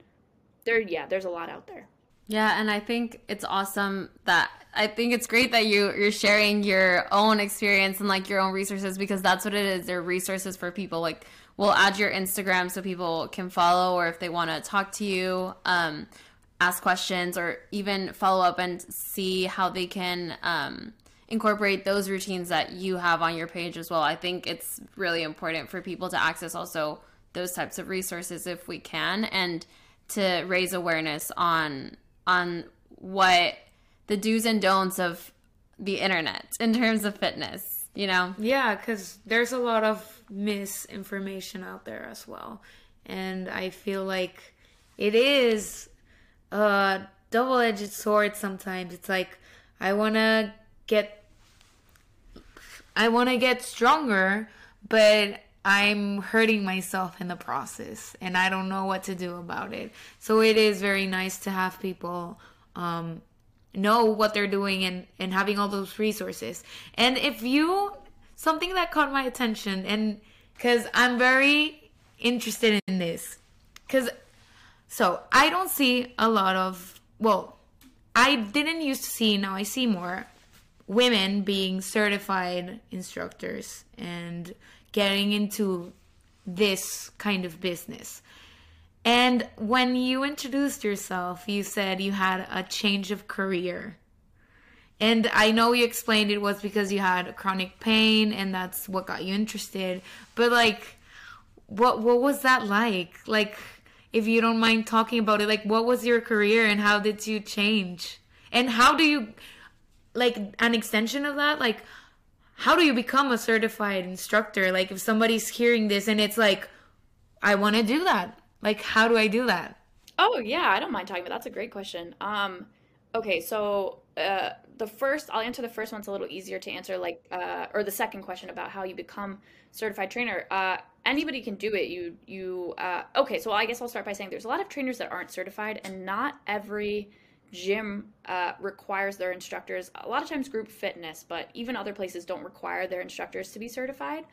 there, yeah, there's a lot out there. Yeah, and I think it's awesome that I think it's great that you you're sharing your own experience and like your own resources because that's what it is. They're resources for people. Like we'll add your Instagram so people can follow or if they want to talk to you, um, ask questions or even follow up and see how they can um, incorporate those routines that you have on your page as well. I think it's really important for people to access also those types of resources if we can and to raise awareness on on what the do's and don'ts of the internet in terms of fitness you know? Yeah because there's a lot of misinformation out there as well. And i feel like it is a double-edged sword sometimes. It's like i want to get i want to get stronger but I'm hurting myself in the process and I don't know what to do about it. So it is very nice to have people um, know what they're doing and and having all those resources. And if you something that caught my attention and cuz I'm very interested in this cuz so I don't see a lot of well I didn't used to see now I see more women being certified instructors and getting into this kind of business. And when you introduced yourself, you said you had a change of career. And I know you explained it was because you had chronic pain and that's what got you interested. But like what what was that like? Like if you don't mind talking about it, like what was your career and how did you change? And how do you like an extension of that like how do you become a certified instructor? Like if somebody's hearing this and it's like i want to do that like how do i do that? Oh yeah i don't mind talking about that's a great question. Um okay so uh the first i'll answer the first one's a little easier to answer like uh or the second question about how you become certified trainer. Uh anybody can do it. You you uh okay so i guess i'll start by saying there's a lot of trainers that aren't certified and not every gym uh, requires their instructors a lot of times group fitness but even other places don't require their instructors to be certified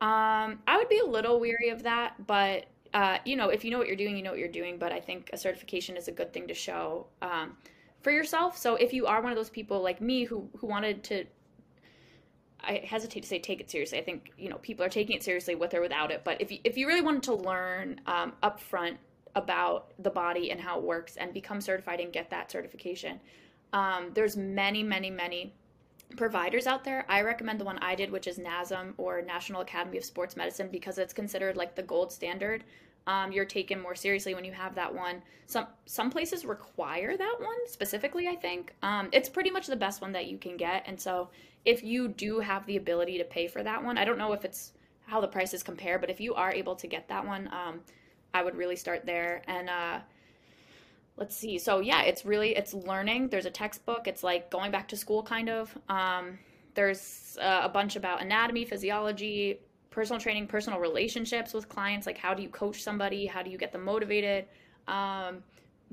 um, i would be a little weary of that but uh, you know if you know what you're doing you know what you're doing but i think a certification is a good thing to show um, for yourself so if you are one of those people like me who who wanted to I hesitate to say take it seriously. I think you know people are taking it seriously with or without it. But if you, if you really wanted to learn um, upfront about the body and how it works and become certified and get that certification. Um, there's many, many, many providers out there. I recommend the one I did, which is NASM or National Academy of Sports Medicine, because it's considered like the gold standard. Um, you're taken more seriously when you have that one. Some some places require that one specifically. I think um, it's pretty much the best one that you can get. And so if you do have the ability to pay for that one, I don't know if it's how the prices compare, but if you are able to get that one, um, I would really start there. And uh, let's see. So yeah, it's really it's learning. There's a textbook. It's like going back to school kind of. Um, there's uh, a bunch about anatomy, physiology, personal training, personal relationships with clients. Like how do you coach somebody? How do you get them motivated? Um,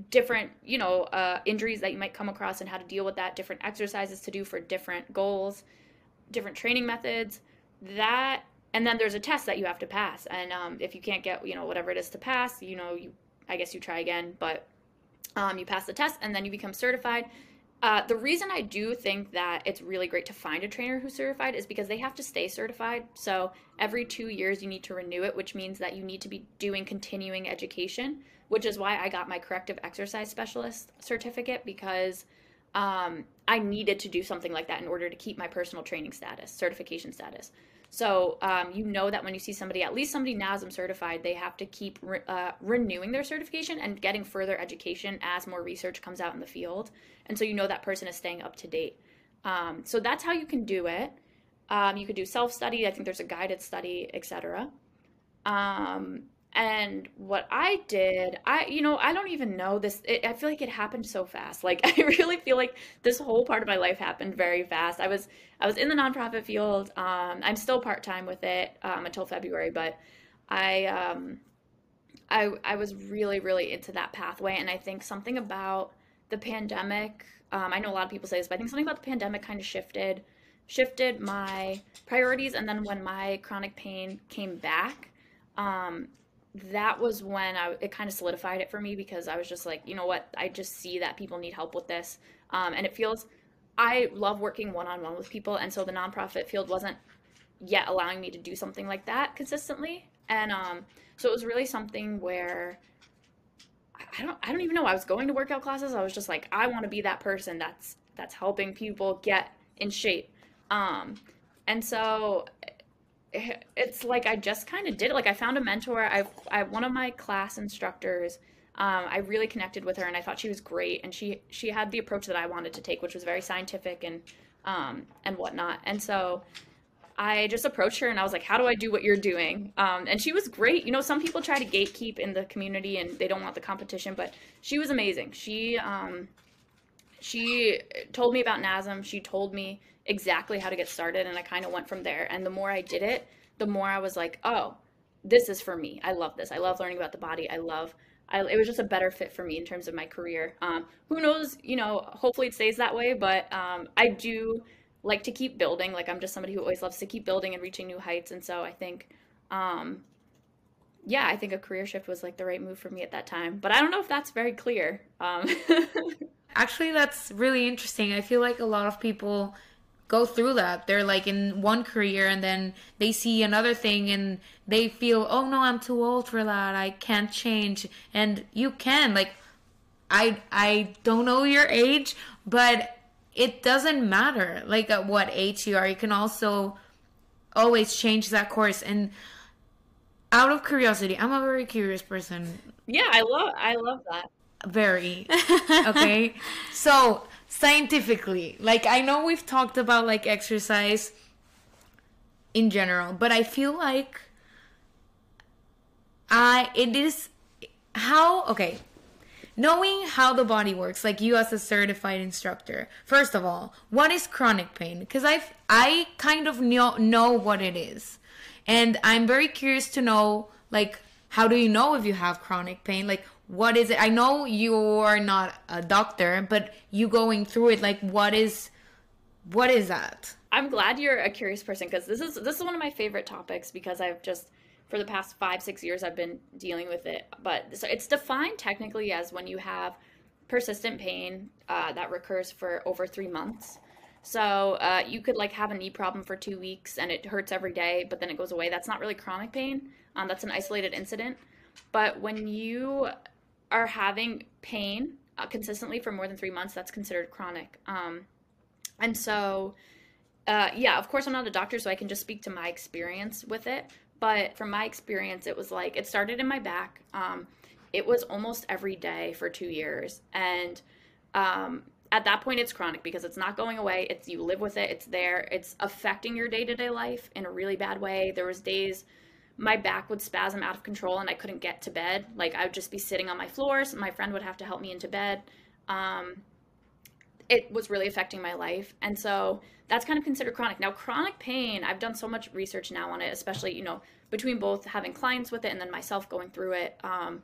different you know uh, injuries that you might come across and how to deal with that different exercises to do for different goals different training methods that and then there's a test that you have to pass. And um, if you can't get you know whatever it is to pass you know you i guess you try again. But um, you pass the test and then you become certified. Uh, the reason i do think that it's really great to find a trainer who's certified is because they have to stay certified. So every two years you need to renew it which means that you need to be doing continuing education which is why i got my corrective exercise specialist certificate because um, i needed to do something like that in order to keep my personal training status certification status so um, you know that when you see somebody, at least somebody NASM certified, they have to keep re- uh, renewing their certification and getting further education as more research comes out in the field. And so you know that person is staying up to date. Um, so that's how you can do it. Um, you could do self study. I think there's a guided study, etc. Um, and what I did, I, you know, I don't even know this. It, I feel like it happened so fast. Like I really feel like this whole part of my life happened very fast. I was, I was in the nonprofit field. Um, I'm still part time with it um, until February, but I, um, I, I was really, really into that pathway. And I think something about the pandemic. Um, I know a lot of people say this, but I think something about the pandemic kind of shifted, shifted my priorities. And then when my chronic pain came back. Um, that was when I it kind of solidified it for me because I was just like, you know what, I just see that people need help with this, um, and it feels. I love working one on one with people, and so the nonprofit field wasn't yet allowing me to do something like that consistently, and um, so it was really something where I don't I don't even know I was going to workout classes. I was just like, I want to be that person that's that's helping people get in shape, um, and so it's like I just kind of did it. Like I found a mentor. I, I one of my class instructors. Um, I really connected with her, and I thought she was great. And she she had the approach that I wanted to take, which was very scientific and um, and whatnot. And so I just approached her, and I was like, "How do I do what you're doing?" Um, and she was great. You know, some people try to gatekeep in the community, and they don't want the competition, but she was amazing. She um, she told me about NASM. She told me exactly how to get started and I kind of went from there. And the more I did it, the more I was like, oh, this is for me. I love this. I love learning about the body. I love I, it was just a better fit for me in terms of my career. Um, who knows? You know, hopefully it stays that way. But um, I do like to keep building. Like I'm just somebody who always loves to keep building and reaching new heights. And so I think, um, yeah, I think a career shift was like the right move for me at that time. But I don't know if that's very clear. Um, Actually, that's really interesting. I feel like a lot of people go through that. They're like in one career and then they see another thing and they feel, oh no, I'm too old for that. I can't change. And you can. Like, I I don't know your age, but it doesn't matter like at what age you are. You can also always change that course. And out of curiosity, I'm a very curious person. Yeah, I love I love that. Very. Okay. so scientifically. Like i know we've talked about like exercise in general but i feel like i it is how okay knowing how the body works like you as a certified instructor first of all what is chronic pain? Because i i kind of know know what it is. And i'm very curious to know like how do you know if you have chronic pain? Like what is it? I know you are not a doctor but you going through it like what is what is that? I'm glad you're a curious person because this is this is one of my favorite topics because i've just for the past five six years i've been dealing with it. But so it's defined technically as when you have persistent pain uh, that recurs for over three months. So uh, you could like have a knee problem for two weeks and it hurts every day but then it goes away. That's not really chronic pain. Um, that's an isolated incident. But when you are having pain uh, consistently for more than three months, that's considered chronic. Um, and so, uh, yeah, of course, I'm not a doctor, so I can just speak to my experience with it. But from my experience, it was like it started in my back. Um, it was almost every day for two years, and um, at that point, it's chronic because it's not going away. It's you live with it. It's there. It's affecting your day to day life in a really bad way. There was days my back would spasm out of control and I couldn't get to bed. Like I would just be sitting on my floors. My friend would have to help me into bed. Um, it was really affecting my life. And so that's kind of considered chronic. Now, chronic pain, I've done so much research now on it, especially, you know, between both having clients with it and then myself going through it. Um,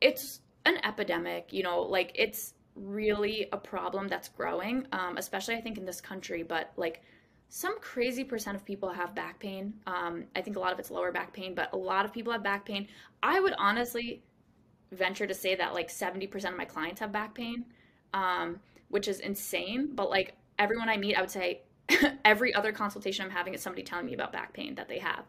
it's an epidemic, you know, like it's really a problem that's growing, um, especially I think in this country, but like some crazy percent of people have back pain. Um, I think a lot of it's lower back pain, but a lot of people have back pain. I would honestly venture to say that like 70% of my clients have back pain, um, which is insane. But like everyone I meet, I would say every other consultation I'm having is somebody telling me about back pain that they have.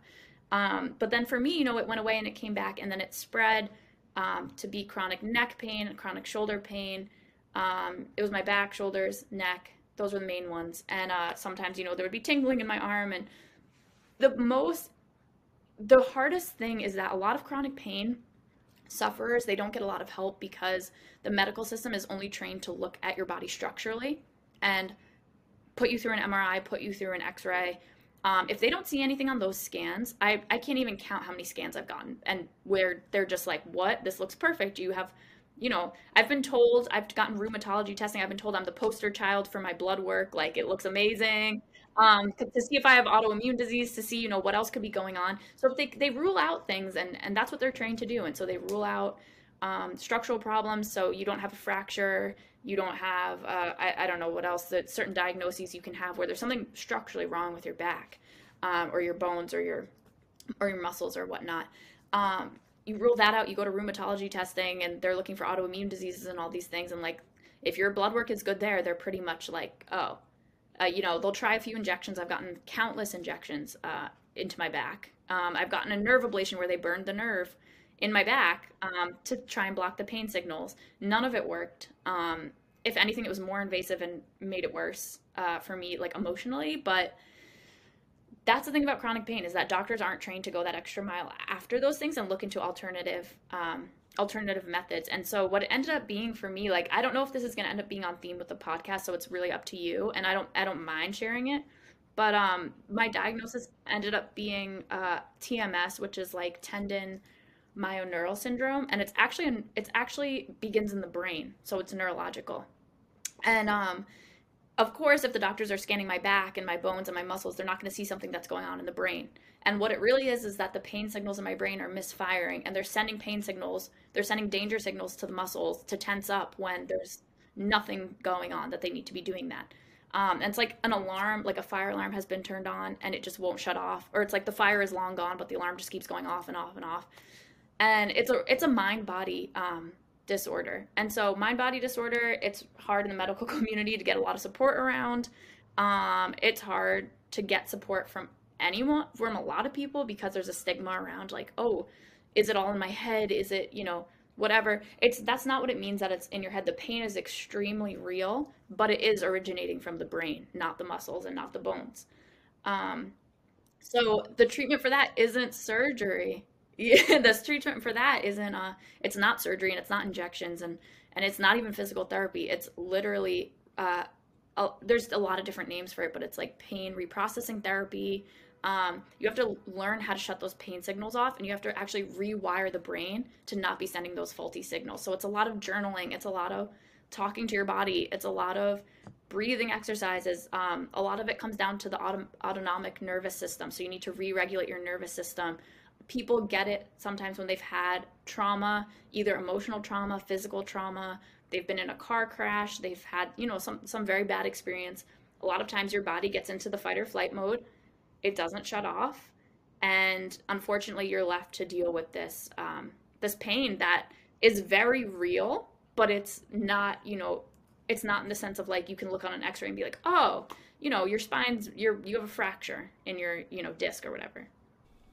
Um, but then for me, you know, it went away and it came back and then it spread um, to be chronic neck pain, and chronic shoulder pain. Um, it was my back, shoulders, neck, those were the main ones. And uh, sometimes, you know, there would be tingling in my arm. And the most, the hardest thing is that a lot of chronic pain sufferers, they don't get a lot of help because the medical system is only trained to look at your body structurally and put you through an MRI, put you through an x ray. Um, if they don't see anything on those scans, I, I can't even count how many scans I've gotten and where they're just like, what? This looks perfect. You have you know, I've been told I've gotten rheumatology testing. I've been told I'm the poster child for my blood work. Like it looks amazing. Um, to see if I have autoimmune disease, to see you know what else could be going on. So if they they rule out things, and and that's what they're trained to do. And so they rule out um, structural problems. So you don't have a fracture. You don't have uh, I, I don't know what else. That certain diagnoses you can have where there's something structurally wrong with your back, um, or your bones, or your or your muscles, or whatnot. Um, you rule that out, you go to rheumatology testing and they're looking for autoimmune diseases and all these things. And like, if your blood work is good there, they're pretty much like, oh, uh, you know, they'll try a few injections. I've gotten countless injections uh, into my back. Um, I've gotten a nerve ablation where they burned the nerve in my back um, to try and block the pain signals. None of it worked. Um, if anything, it was more invasive and made it worse uh, for me, like emotionally. But that's the thing about chronic pain is that doctors aren't trained to go that extra mile after those things and look into alternative um, alternative methods. And so what it ended up being for me, like I don't know if this is going to end up being on theme with the podcast, so it's really up to you. And I don't I don't mind sharing it, but um, my diagnosis ended up being uh, TMS, which is like tension myoneural syndrome, and it's actually it's actually begins in the brain, so it's neurological, and um of course, if the doctors are scanning my back and my bones and my muscles, they're not going to see something that's going on in the brain. And what it really is is that the pain signals in my brain are misfiring and they're sending pain signals, they're sending danger signals to the muscles to tense up when there's nothing going on that they need to be doing that. Um, and it's like an alarm, like a fire alarm has been turned on and it just won't shut off. Or it's like the fire is long gone, but the alarm just keeps going off and off and off. And it's a it's a mind body um, disorder. And so mind body disorder, it's hard in the medical community to get a lot of support around. Um, it's hard to get support from anyone, from a lot of people because there's a stigma around like, oh, is it all in my head? Is it, you know, whatever. It's that's not what it means that it's in your head. The pain is extremely real, but it is originating from the brain, not the muscles and not the bones. Um, so the treatment for that isn't surgery yeah, the treatment for that isn't uh it's not surgery and it's not injections and and it's not even physical therapy. It's literally uh a, there's a lot of different names for it, but it's like pain reprocessing therapy. Um, you have to learn how to shut those pain signals off, and you have to actually rewire the brain to not be sending those faulty signals. So it's a lot of journaling. It's a lot of talking to your body. It's a lot of breathing exercises. Um, a lot of it comes down to the auto- autonomic nervous system. So you need to re-regulate your nervous system people get it sometimes when they've had trauma, either emotional trauma, physical trauma, they've been in a car crash, they've had, you know, some some very bad experience. A lot of times your body gets into the fight or flight mode. It doesn't shut off, and unfortunately, you're left to deal with this um, this pain that is very real, but it's not, you know, it's not in the sense of like you can look on an X-ray and be like, oh, you know, your spine's, you're you have a fracture in your, you know, disc or whatever.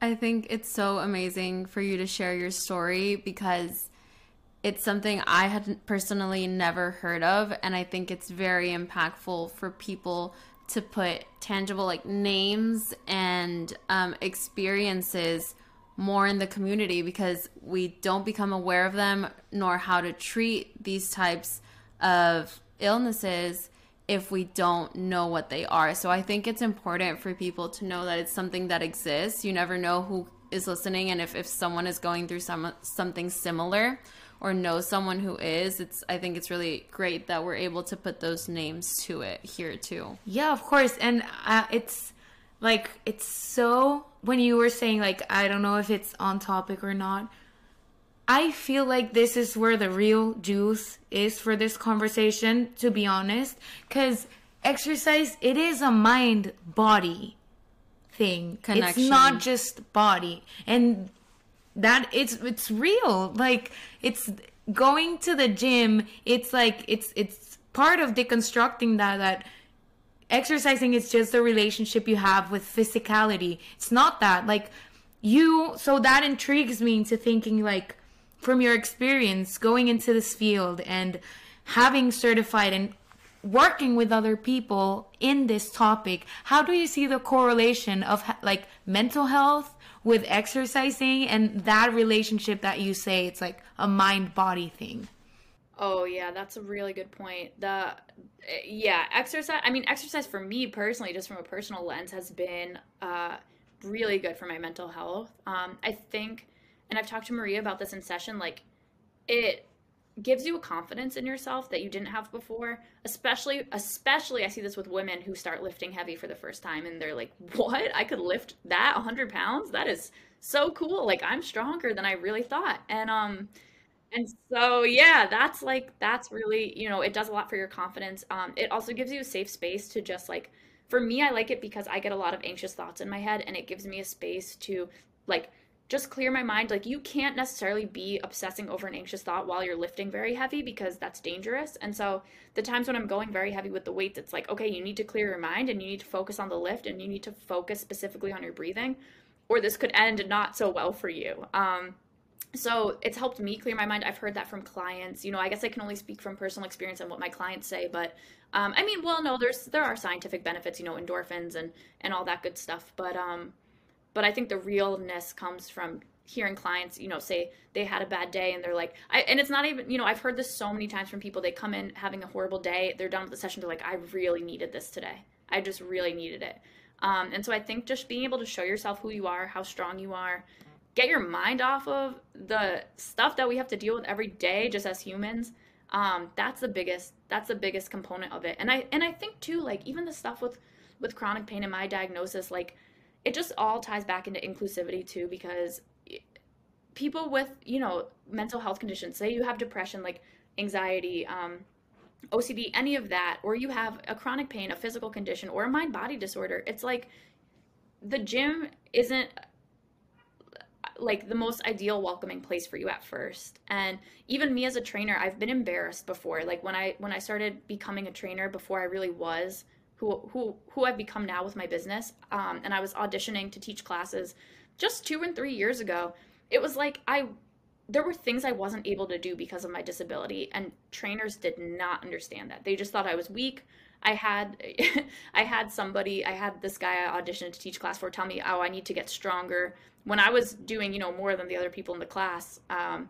I think it's so amazing for you to share your story because it's something I had personally never heard of. And I think it's very impactful for people to put tangible like names and um, experiences more in the community because we don't become aware of them nor how to treat these types of illnesses if we don't know what they are. So I think it's important for people to know that it's something that exists. You never know who is listening and if, if someone is going through some something similar or know someone who is, it's I think it's really great that we're able to put those names to it here too. Yeah, of course. And uh, it's like it's so when you were saying like I don't know if it's on topic or not I feel like this is where the real juice is for this conversation, to be honest. Because exercise, it is a mind body thing. Connection. It's not just body. And that it's it's real. Like it's going to the gym, it's like it's it's part of deconstructing that that exercising is just a relationship you have with physicality. It's not that. Like you so that intrigues me into thinking like from your experience going into this field and having certified and working with other people in this topic how do you see the correlation of like mental health with exercising and that relationship that you say it's like a mind body thing? Oh yeah that's a really good point. The yeah exercise i mean exercise for me personally just from a personal lens has been uh, really good for my mental health. Um, i think and I've talked to Maria about this in session, like it gives you a confidence in yourself that you didn't have before especially especially i see this with women who start lifting heavy for the first time and they're like what? I could lift that 100 pounds? That is so cool. Like i'm stronger than i really thought. And um and so yeah that's like that's really you know it does a lot for your confidence. Um it also gives you a safe space to just like for me i like it because i get a lot of anxious thoughts in my head and it gives me a space to like just clear my mind. Like, you can't necessarily be obsessing over an anxious thought while you're lifting very heavy because that's dangerous. And so, the times when I'm going very heavy with the weights, it's like, okay, you need to clear your mind and you need to focus on the lift and you need to focus specifically on your breathing, or this could end not so well for you. Um, so it's helped me clear my mind. I've heard that from clients. You know, I guess I can only speak from personal experience and what my clients say, but um, I mean, well, no, there's there are scientific benefits, you know, endorphins and and all that good stuff. But um, but I think the realness comes from hearing clients, you know, say they had a bad day and they're like, I, and it's not even, you know, I've heard this so many times from people. They come in having a horrible day, they're done with the session, they're like, I really needed this today. I just really needed it. Um, and so I think just being able to show yourself who you are, how strong you are, get your mind off of the stuff that we have to deal with every day just as humans. um, that's the biggest that's the biggest component of it and i and i think too like even the stuff with with chronic pain and my diagnosis like it just all ties back into inclusivity too because people with you know mental health conditions say you have depression like anxiety um, ocd any of that or you have a chronic pain a physical condition or a mind body disorder it's like the gym isn't like the most ideal welcoming place for you at first. And even me as a trainer i've been embarrassed before. Like when i when i started becoming a trainer before i really was who who who i've become now with my business um, and i was auditioning to teach classes just two and three years ago it was like i there were things i wasn't able to do because of my disability and trainers did not understand that. They just thought i was weak. I had I had somebody I had this guy I auditioned to teach class for tell me oh I need to get stronger. When I was doing, you know, more than the other people in the class, um,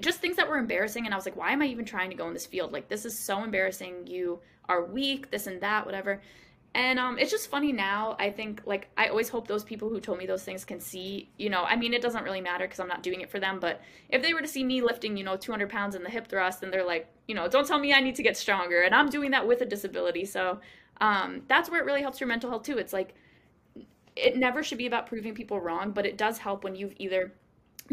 just things that were embarrassing. And I was like, why am I even trying to go in this field? Like, this is so embarrassing. You are weak, this and that, whatever. And um, it's just funny now. I think, like, I always hope those people who told me those things can see, you know, I mean, it doesn't really matter because I'm not doing it for them. But if they were to see me lifting, you know, 200 pounds in the hip thrust, and they're like, you know, don't tell me I need to get stronger. And I'm doing that with a disability. So um, that's where it really helps your mental health, too. It's like, it never should be about proving people wrong, but it does help when you've either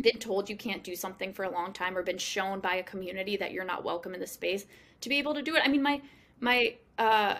been told you can't do something for a long time or been shown by a community that you're not welcome in the space to be able to do it. I mean, my my uh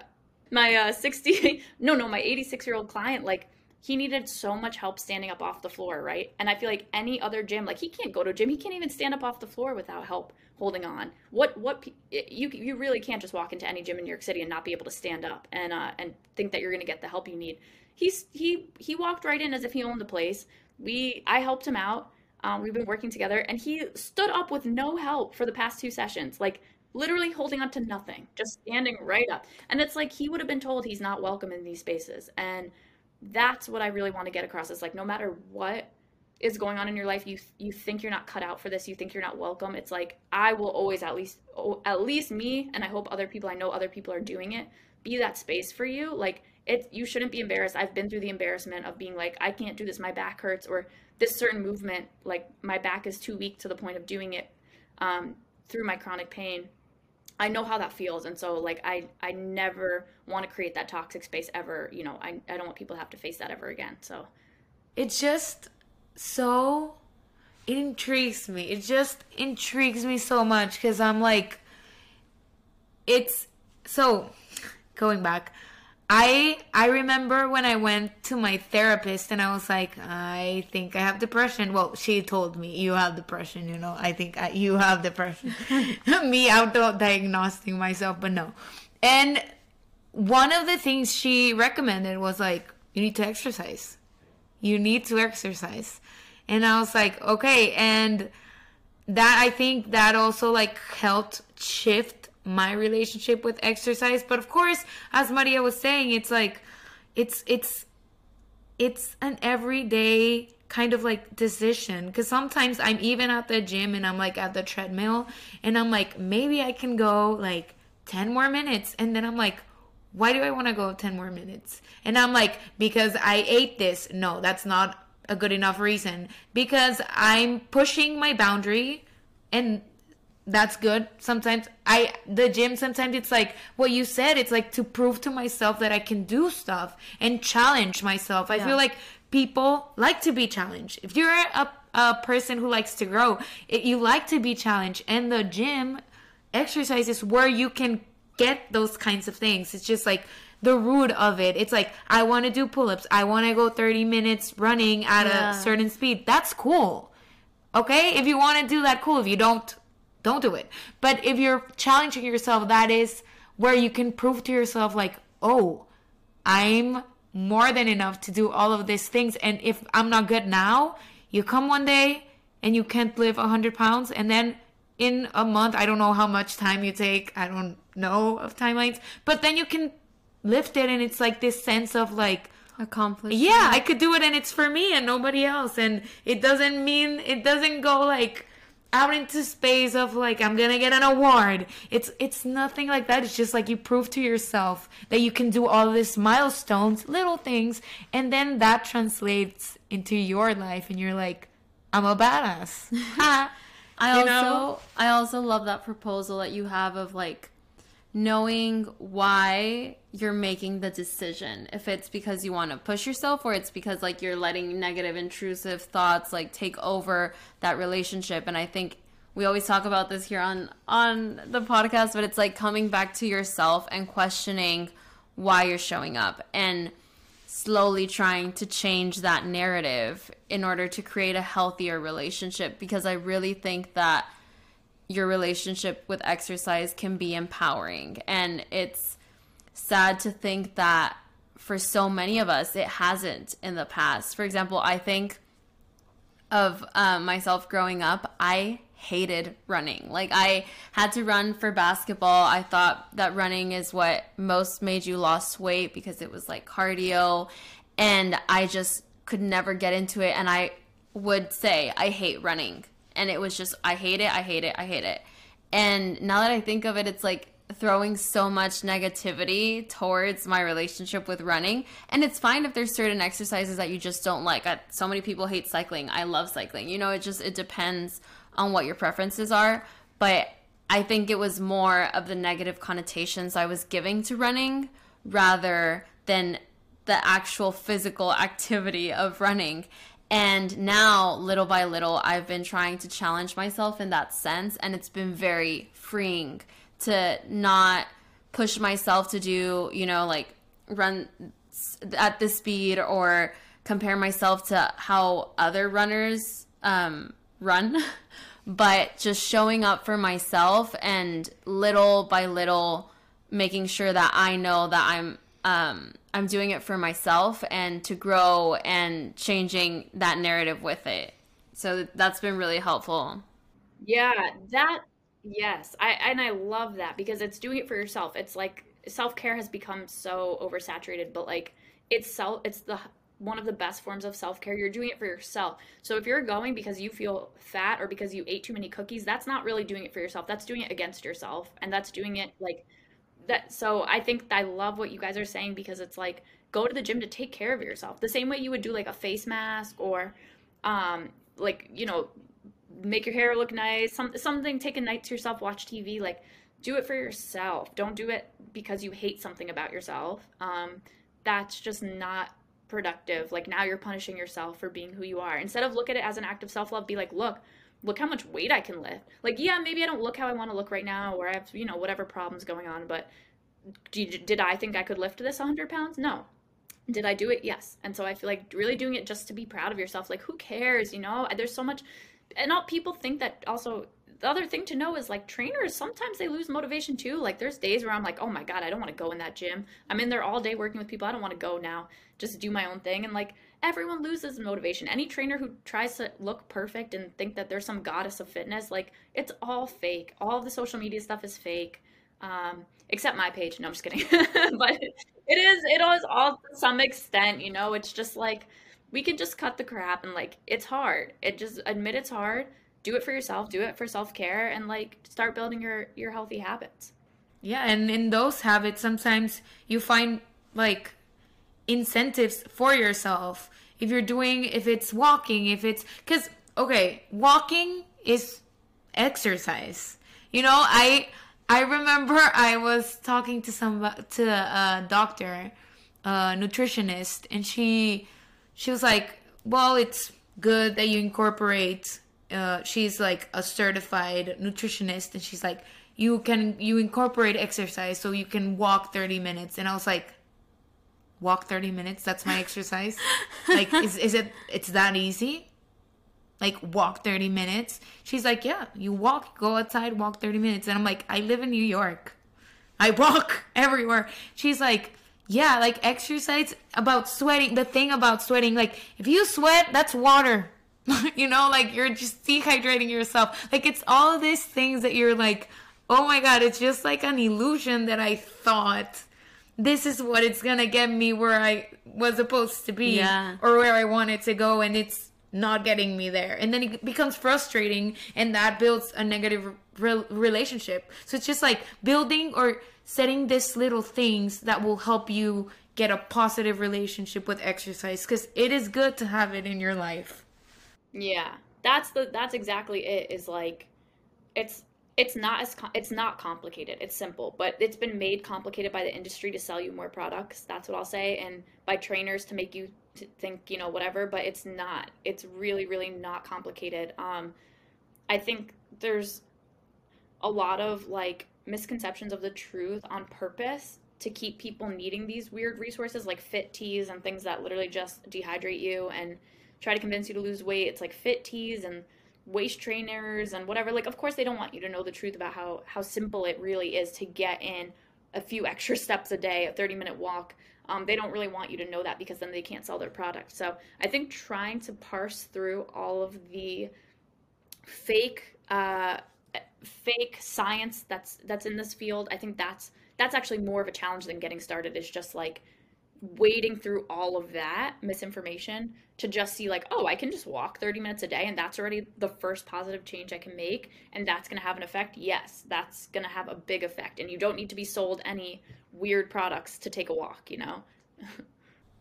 my uh 60 no no my 86 year old client like he needed so much help standing up off the floor, right? And I feel like any other gym, like he can't go to a gym, he can't even stand up off the floor without help holding on. What what you you really can't just walk into any gym in New York City and not be able to stand up and uh and think that you're going to get the help you need he's he he walked right in as if he owned the place. We I helped him out. Um, we've been working together, and he stood up with no help for the past two sessions, like literally holding on to nothing, just standing right up. And it's like he would have been told he's not welcome in these spaces, and that's what I really want to get across. Is like no matter what is going on in your life, you you think you're not cut out for this, you think you're not welcome. It's like I will always at least at least me, and I hope other people I know other people are doing it, be that space for you. Like it you shouldn't be embarrassed. I've been through the embarrassment of being like, I can't do this, my back hurts, or this certain movement, like my back is too weak to the point of doing it um, through my chronic pain. I know how that feels, and so like I I never want to create that toxic space ever. You know, I I don't want people to have to face that ever again. So it's just so it intrigues me. It just intrigues me so much because I'm like, it's so going back. I I remember when I went to my therapist and I was like, I think I have depression. Well, she told me you have depression. You know, I think I, you have depression. me auto diagnosing myself, but no. And one of the things she recommended was like, you need to exercise. You need to exercise. And I was like, okay. And that I think that also like helped shift my relationship with exercise. But of course, as Maria was saying, it's like it's it's it's an everyday kind of like decision because sometimes I'm even at the gym and I'm like at the treadmill and I'm like maybe I can go like 10 more minutes and then I'm like why do I want to go 10 more minutes? And I'm like because I ate this. No, that's not a good enough reason because I'm pushing my boundary and that's good sometimes. I the gym sometimes it's like what you said it's like to prove to myself that i can do stuff and challenge myself. I yeah. feel like people like to be challenged. If you're a, a person who likes to grow it, you like to be challenged. And the gym exercise is where you can get those kinds of things. It's just like the root of it. It's like i want to do pull-ups. I want to go 30 minutes running at yeah. a certain speed. That's cool. Okay? If you want to do that cool. If you don't don't do it. But if you're challenging yourself, that is where you can prove to yourself, like, oh, I'm more than enough to do all of these things. And if I'm not good now, you come one day and you can't lift 100 pounds. And then in a month, I don't know how much time you take. I don't know of timelines. But then you can lift it. And it's like this sense of like, accomplishment. Yeah, I could do it and it's for me and nobody else. And it doesn't mean, it doesn't go like, out into space of like I'm gonna get an award. It's it's nothing like that. It's just like you prove to yourself that you can do all these milestones, little things, and then that translates into your life, and you're like, I'm a badass. I you also know? I also love that proposal that you have of like knowing why you're making the decision. If it's because you want to push yourself or it's because like you're letting negative intrusive thoughts like take over that relationship and I think we always talk about this here on on the podcast but it's like coming back to yourself and questioning why you're showing up and slowly trying to change that narrative in order to create a healthier relationship because I really think that your relationship with exercise can be empowering. And it's sad to think that for so many of us, it hasn't in the past. For example, I think of um, myself growing up, I hated running. Like, I had to run for basketball. I thought that running is what most made you lose weight because it was like cardio. And I just could never get into it. And I would say, I hate running and it was just I hate it, I hate it, I hate it. And now that I think of it, it's like throwing so much negativity towards my relationship with running. And it's fine if there's certain exercises that you just don't like. I, so many people hate cycling. I love cycling. You know, it just it depends on what your preferences are, but I think it was more of the negative connotations I was giving to running rather than the actual physical activity of running. And now, little by little, I've been trying to challenge myself in that sense. And it's been very freeing to not push myself to do, you know, like run at this speed or compare myself to how other runners um, run, but just showing up for myself and little by little making sure that I know that I'm um, I'm doing it for myself and to grow and changing that narrative with it. So that's been really helpful. Yeah, that yes. I and I love that because it's doing it for yourself. It's like self-care has become so oversaturated, but like it's self it's the one of the best forms of self-care. You're doing it for yourself. So if you're going because you feel fat or because you ate too many cookies, that's not really doing it for yourself. That's doing it against yourself and that's doing it like that so i think i love what you guys are saying because it's like go to the gym to take care of yourself. The same way you would do like a face mask or um like you know make your hair look nice some, something take a night to yourself watch tv like do it for yourself. Don't do it because you hate something about yourself. Um that's just not productive. Like now you're punishing yourself for being who you are. Instead of look at it as an act of self-love be like look look how much weight I can lift. Like, yeah, maybe I don't look how I want to look right now, or I have, you know, whatever problems going on, but did, did I think I could lift this 100 pounds? No. Did I do it? Yes. And so I feel like really doing it just to be proud of yourself. Like, who cares? You know, there's so much, and all people think that also the other thing to know is like trainers sometimes they lose motivation too like there's days where i'm like oh my god i don't want to go in that gym i'm in there all day working with people i don't want to go now just do my own thing and like everyone loses motivation. Any trainer who tries to look perfect and think that there's some goddess of fitness like it's all fake. All the social media stuff is fake um, except my page. No i'm just kidding. But it is it is all to some extent you know? It's just like we can just cut the crap and like it's hard. It just admit it's hard do it for yourself do it for self-care and like start building your your healthy habits. Yeah and in those habits sometimes you find like incentives for yourself. If you're doing if it's walking if it's because okay walking is exercise. You know i i remember i was talking to some to a doctor a nutritionist and she she was like well it's good that you incorporate uh, she's like a certified nutritionist and she's like you can you incorporate exercise so you can walk 30 minutes. And i was like walk 30 minutes that's my exercise? Like is, is it it's that easy? Like walk 30 minutes? She's like yeah you walk go outside walk 30 minutes. And i'm like i live in new york. I walk everywhere. She's like yeah like exercise about sweating the thing about sweating like if you sweat that's water. You know, like you're just dehydrating yourself. Like it's all these things that you're like, oh my god, it's just like an illusion that I thought this is what it's gonna get me where I was supposed to be Yeah. or where I wanted to go, and it's not getting me there. And then it becomes frustrating, and that builds a negative re- relationship. So it's just like building or setting these little things that will help you get a positive relationship with exercise because it is good to have it in your life. Yeah, that's the that's exactly it is like it's it's not as it's not complicated. It's simple but it's been made complicated by the industry to sell you more products that's what i'll say and by trainers to make you think you know whatever but it's not it's really really not complicated. Um i think there's a lot of like misconceptions of the truth on purpose to keep people needing these weird resources like fit teas and things that literally just dehydrate you and try to convince you to lose weight. It's like fit teas and waist trainers and whatever like of course they don't want you to know the truth about how how simple it really is to get in a few extra steps a day a 30 minute walk. Um, they don't really want you to know that because then they can't sell their product. So i think trying to parse through all of the fake uh, fake science that's that's in this field i think that's that's actually more of a challenge than getting started. Is just like wading through all of that misinformation to just see like oh i can just walk 30 minutes a day and that's already the first positive change i can make and that's going to have an effect? Yes that's going to have a big effect and you don't need to be sold any weird products to take a walk you know?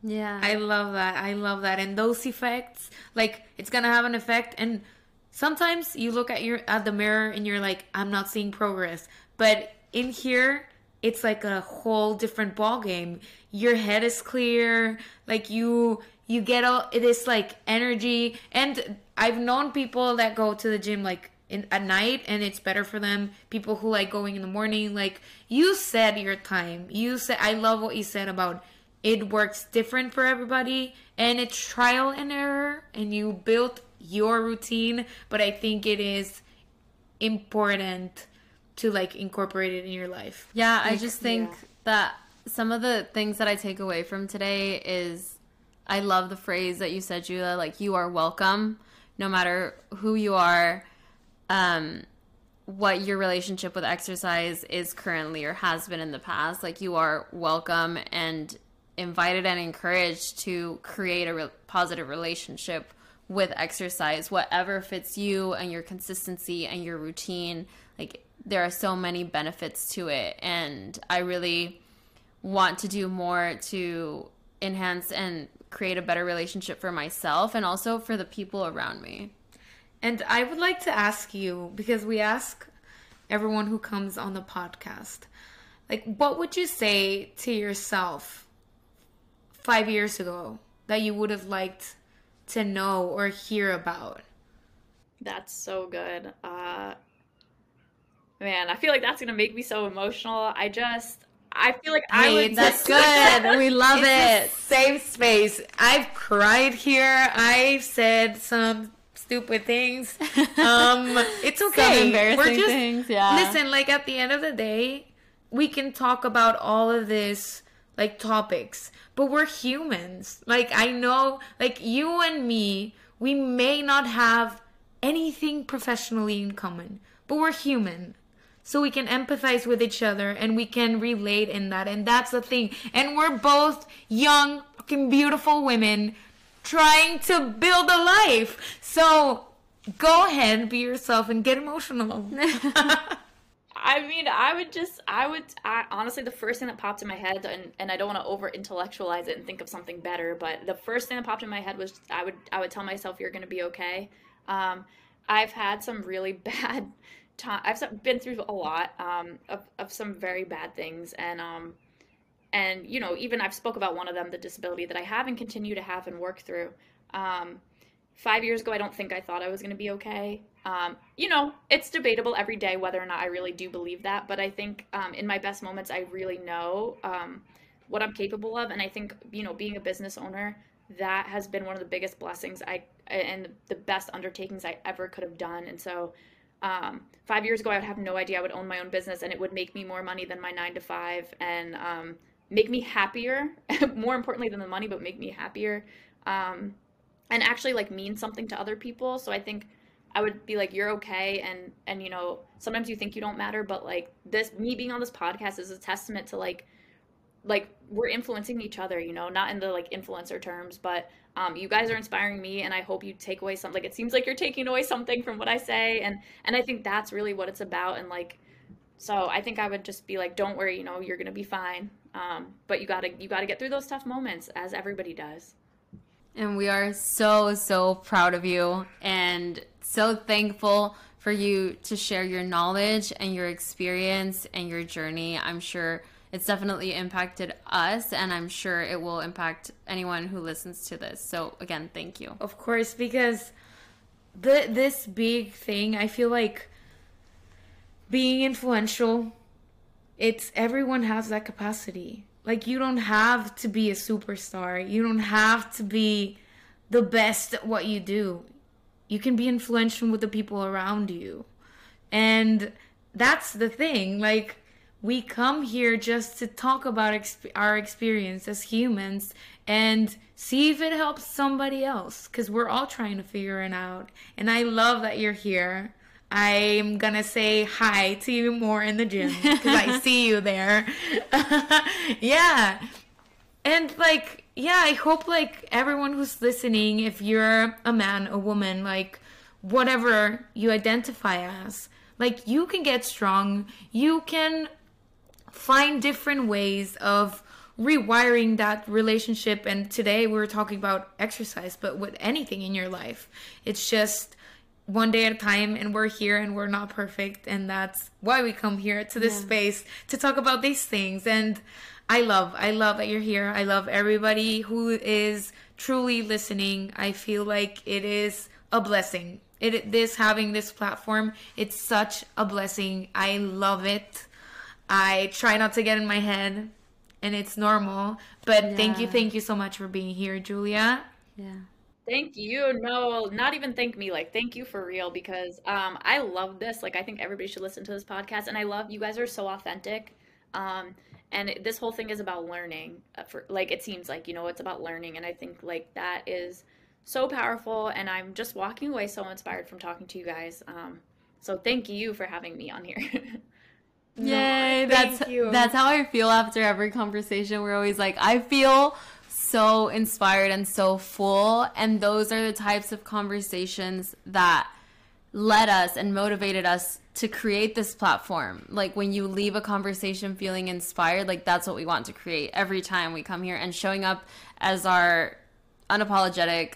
Yeah. I love that. I love that. And those effects like it's going to have an effect and sometimes you look at your at the mirror and you're like i'm not seeing progress. But in here it's like a whole different ball game your head is clear like you you get all it is like energy. And i've known people that go to the gym like in, at night and it's better for them. People who like going in the morning like you said your time. You said i love what you said about it works different for everybody and it's trial and error and you built your routine but i think it is important to like incorporate it in your life. Yeah, like, I just think yeah. that some of the things that I take away from today is I love the phrase that you said, Julia, like you are welcome no matter who you are, um, what your relationship with exercise is currently or has been in the past. Like you are welcome and invited and encouraged to create a re- positive relationship with exercise, whatever fits you and your consistency and your routine. Like there are so many benefits to it and i really want to do more to enhance and create a better relationship for myself and also for the people around me. And i would like to ask you because we ask everyone who comes on the podcast like what would you say to yourself five years ago that you would have liked to know or hear about? That's so good. Uh Man, I feel like that's gonna make me so emotional. I just I feel like I would. That's good. we love it. Safe space. I've cried here. I've said some stupid things. Um, it's okay. Some embarrassing We're just, things. Yeah. Listen, like at the end of the day, we can talk about all of this like topics, but we're humans. Like I know, like you and me, we may not have anything professionally in common, but we're human so we can empathize with each other and we can relate in that. And that's the thing. And we're both young fucking beautiful women trying to build a life. So go ahead be yourself and get emotional. I mean, I would just, I would, I, honestly, the first thing that popped in my head, and, and I don't want to over intellectualize it and think of something better, but the first thing that popped in my head was I would, I would tell myself, you're going to be okay. Um, I've had some really bad time. I've been through a lot um, of of some very bad things, and um, and you know, even I've spoke about one of them, the disability that I have and continue to have and work through. Um, five years ago, I don't think I thought I was going to be okay. Um, you know, it's debatable every day whether or not I really do believe that, but I think um, in my best moments, I really know um, what I'm capable of, and I think you know, being a business owner, that has been one of the biggest blessings I and the best undertakings I ever could have done, and so um, five years ago, I would have no idea I would own my own business and it would make me more money than my nine to five and um, make me happier, more importantly than the money, but make me happier um, and actually like mean something to other people. So I think I would be like, you're okay. And, and, you know, sometimes you think you don't matter, but like this, me being on this podcast is a testament to like, like we're influencing each other, you know, not in the like influencer terms, but um, you guys are inspiring me and i hope you take away something like it seems like you're taking away something from what i say and and i think that's really what it's about and like so i think i would just be like don't worry you know you're gonna be fine um, but you gotta you gotta get through those tough moments as everybody does And we are so, so proud of you and so thankful for you to share your knowledge and your experience and your journey. I'm sure it's definitely impacted us, and I'm sure it will impact anyone who listens to this. So, again, thank you. Of course, because the this big thing, I feel like being influential, it's everyone has that capacity. Like you don't have to be a superstar. You don't have to be the best at what you do. You can be influential with the people around you. And that's the thing. Like we come here just to talk about exp- our experience as humans and see if it helps somebody else because we're all trying to figure it out. And I love that you're here. I'm gonna say hi to you more in the gym because I see you there. yeah. And like, yeah, I hope like everyone who's listening, if you're a man, a woman, like whatever you identify as, like you can get strong. You can find different ways of rewiring that relationship. And today we are talking about exercise, but with anything in your life, it's just one day at a time and we're here and we're not perfect. And that's why we come here to this yeah. space to talk about these things. And i love i love that you're here. I love everybody who is truly listening. I feel like it is a blessing. It this having this platform it's such a blessing. I love it i try not to get in my head and it's normal but yeah. thank you thank you so much for being here julia yeah Thank you. No, not even thank me. Like, thank you for real because um, I love this. Like, I think everybody should listen to this podcast, and I love you guys are so authentic. Um, and it, this whole thing is about learning. Uh, for like, it seems like you know it's about learning, and I think like that is so powerful. And I'm just walking away so inspired from talking to you guys. Um, so thank you for having me on here. Yay! No, that's you. that's how I feel after every conversation. We're always like, I feel so inspired and so full. And those are the types of conversations that led us and motivated us to create this platform. Like when you leave a conversation feeling inspired, like that's what we want to create every time we come here and showing up as our unapologetic,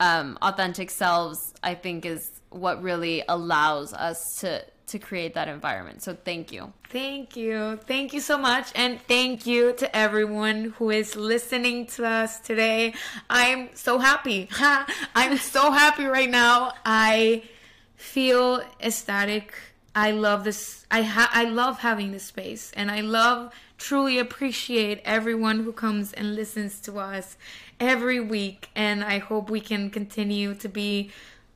um, authentic selves, I think is what really allows us to to create that environment. So thank you. Thank you. Thank you so much. And thank you to everyone who is listening to us today. I'm so happy. I'm so happy right now. I feel ecstatic. I love this. I ha- I love having this space and I love truly appreciate everyone who comes and listens to us every week and I hope we can continue to be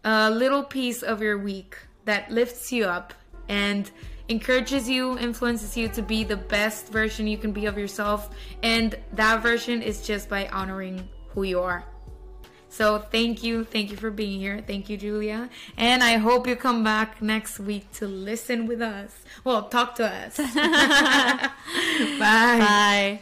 a little piece of your week that lifts you up and encourages you, influences you to be the best version you can be of yourself. And that version is just by honoring who you are. So thank you. Thank you for being here. Thank you, Julia. And I hope you come back next week to listen with us. Well, talk to us. Bye. Bye.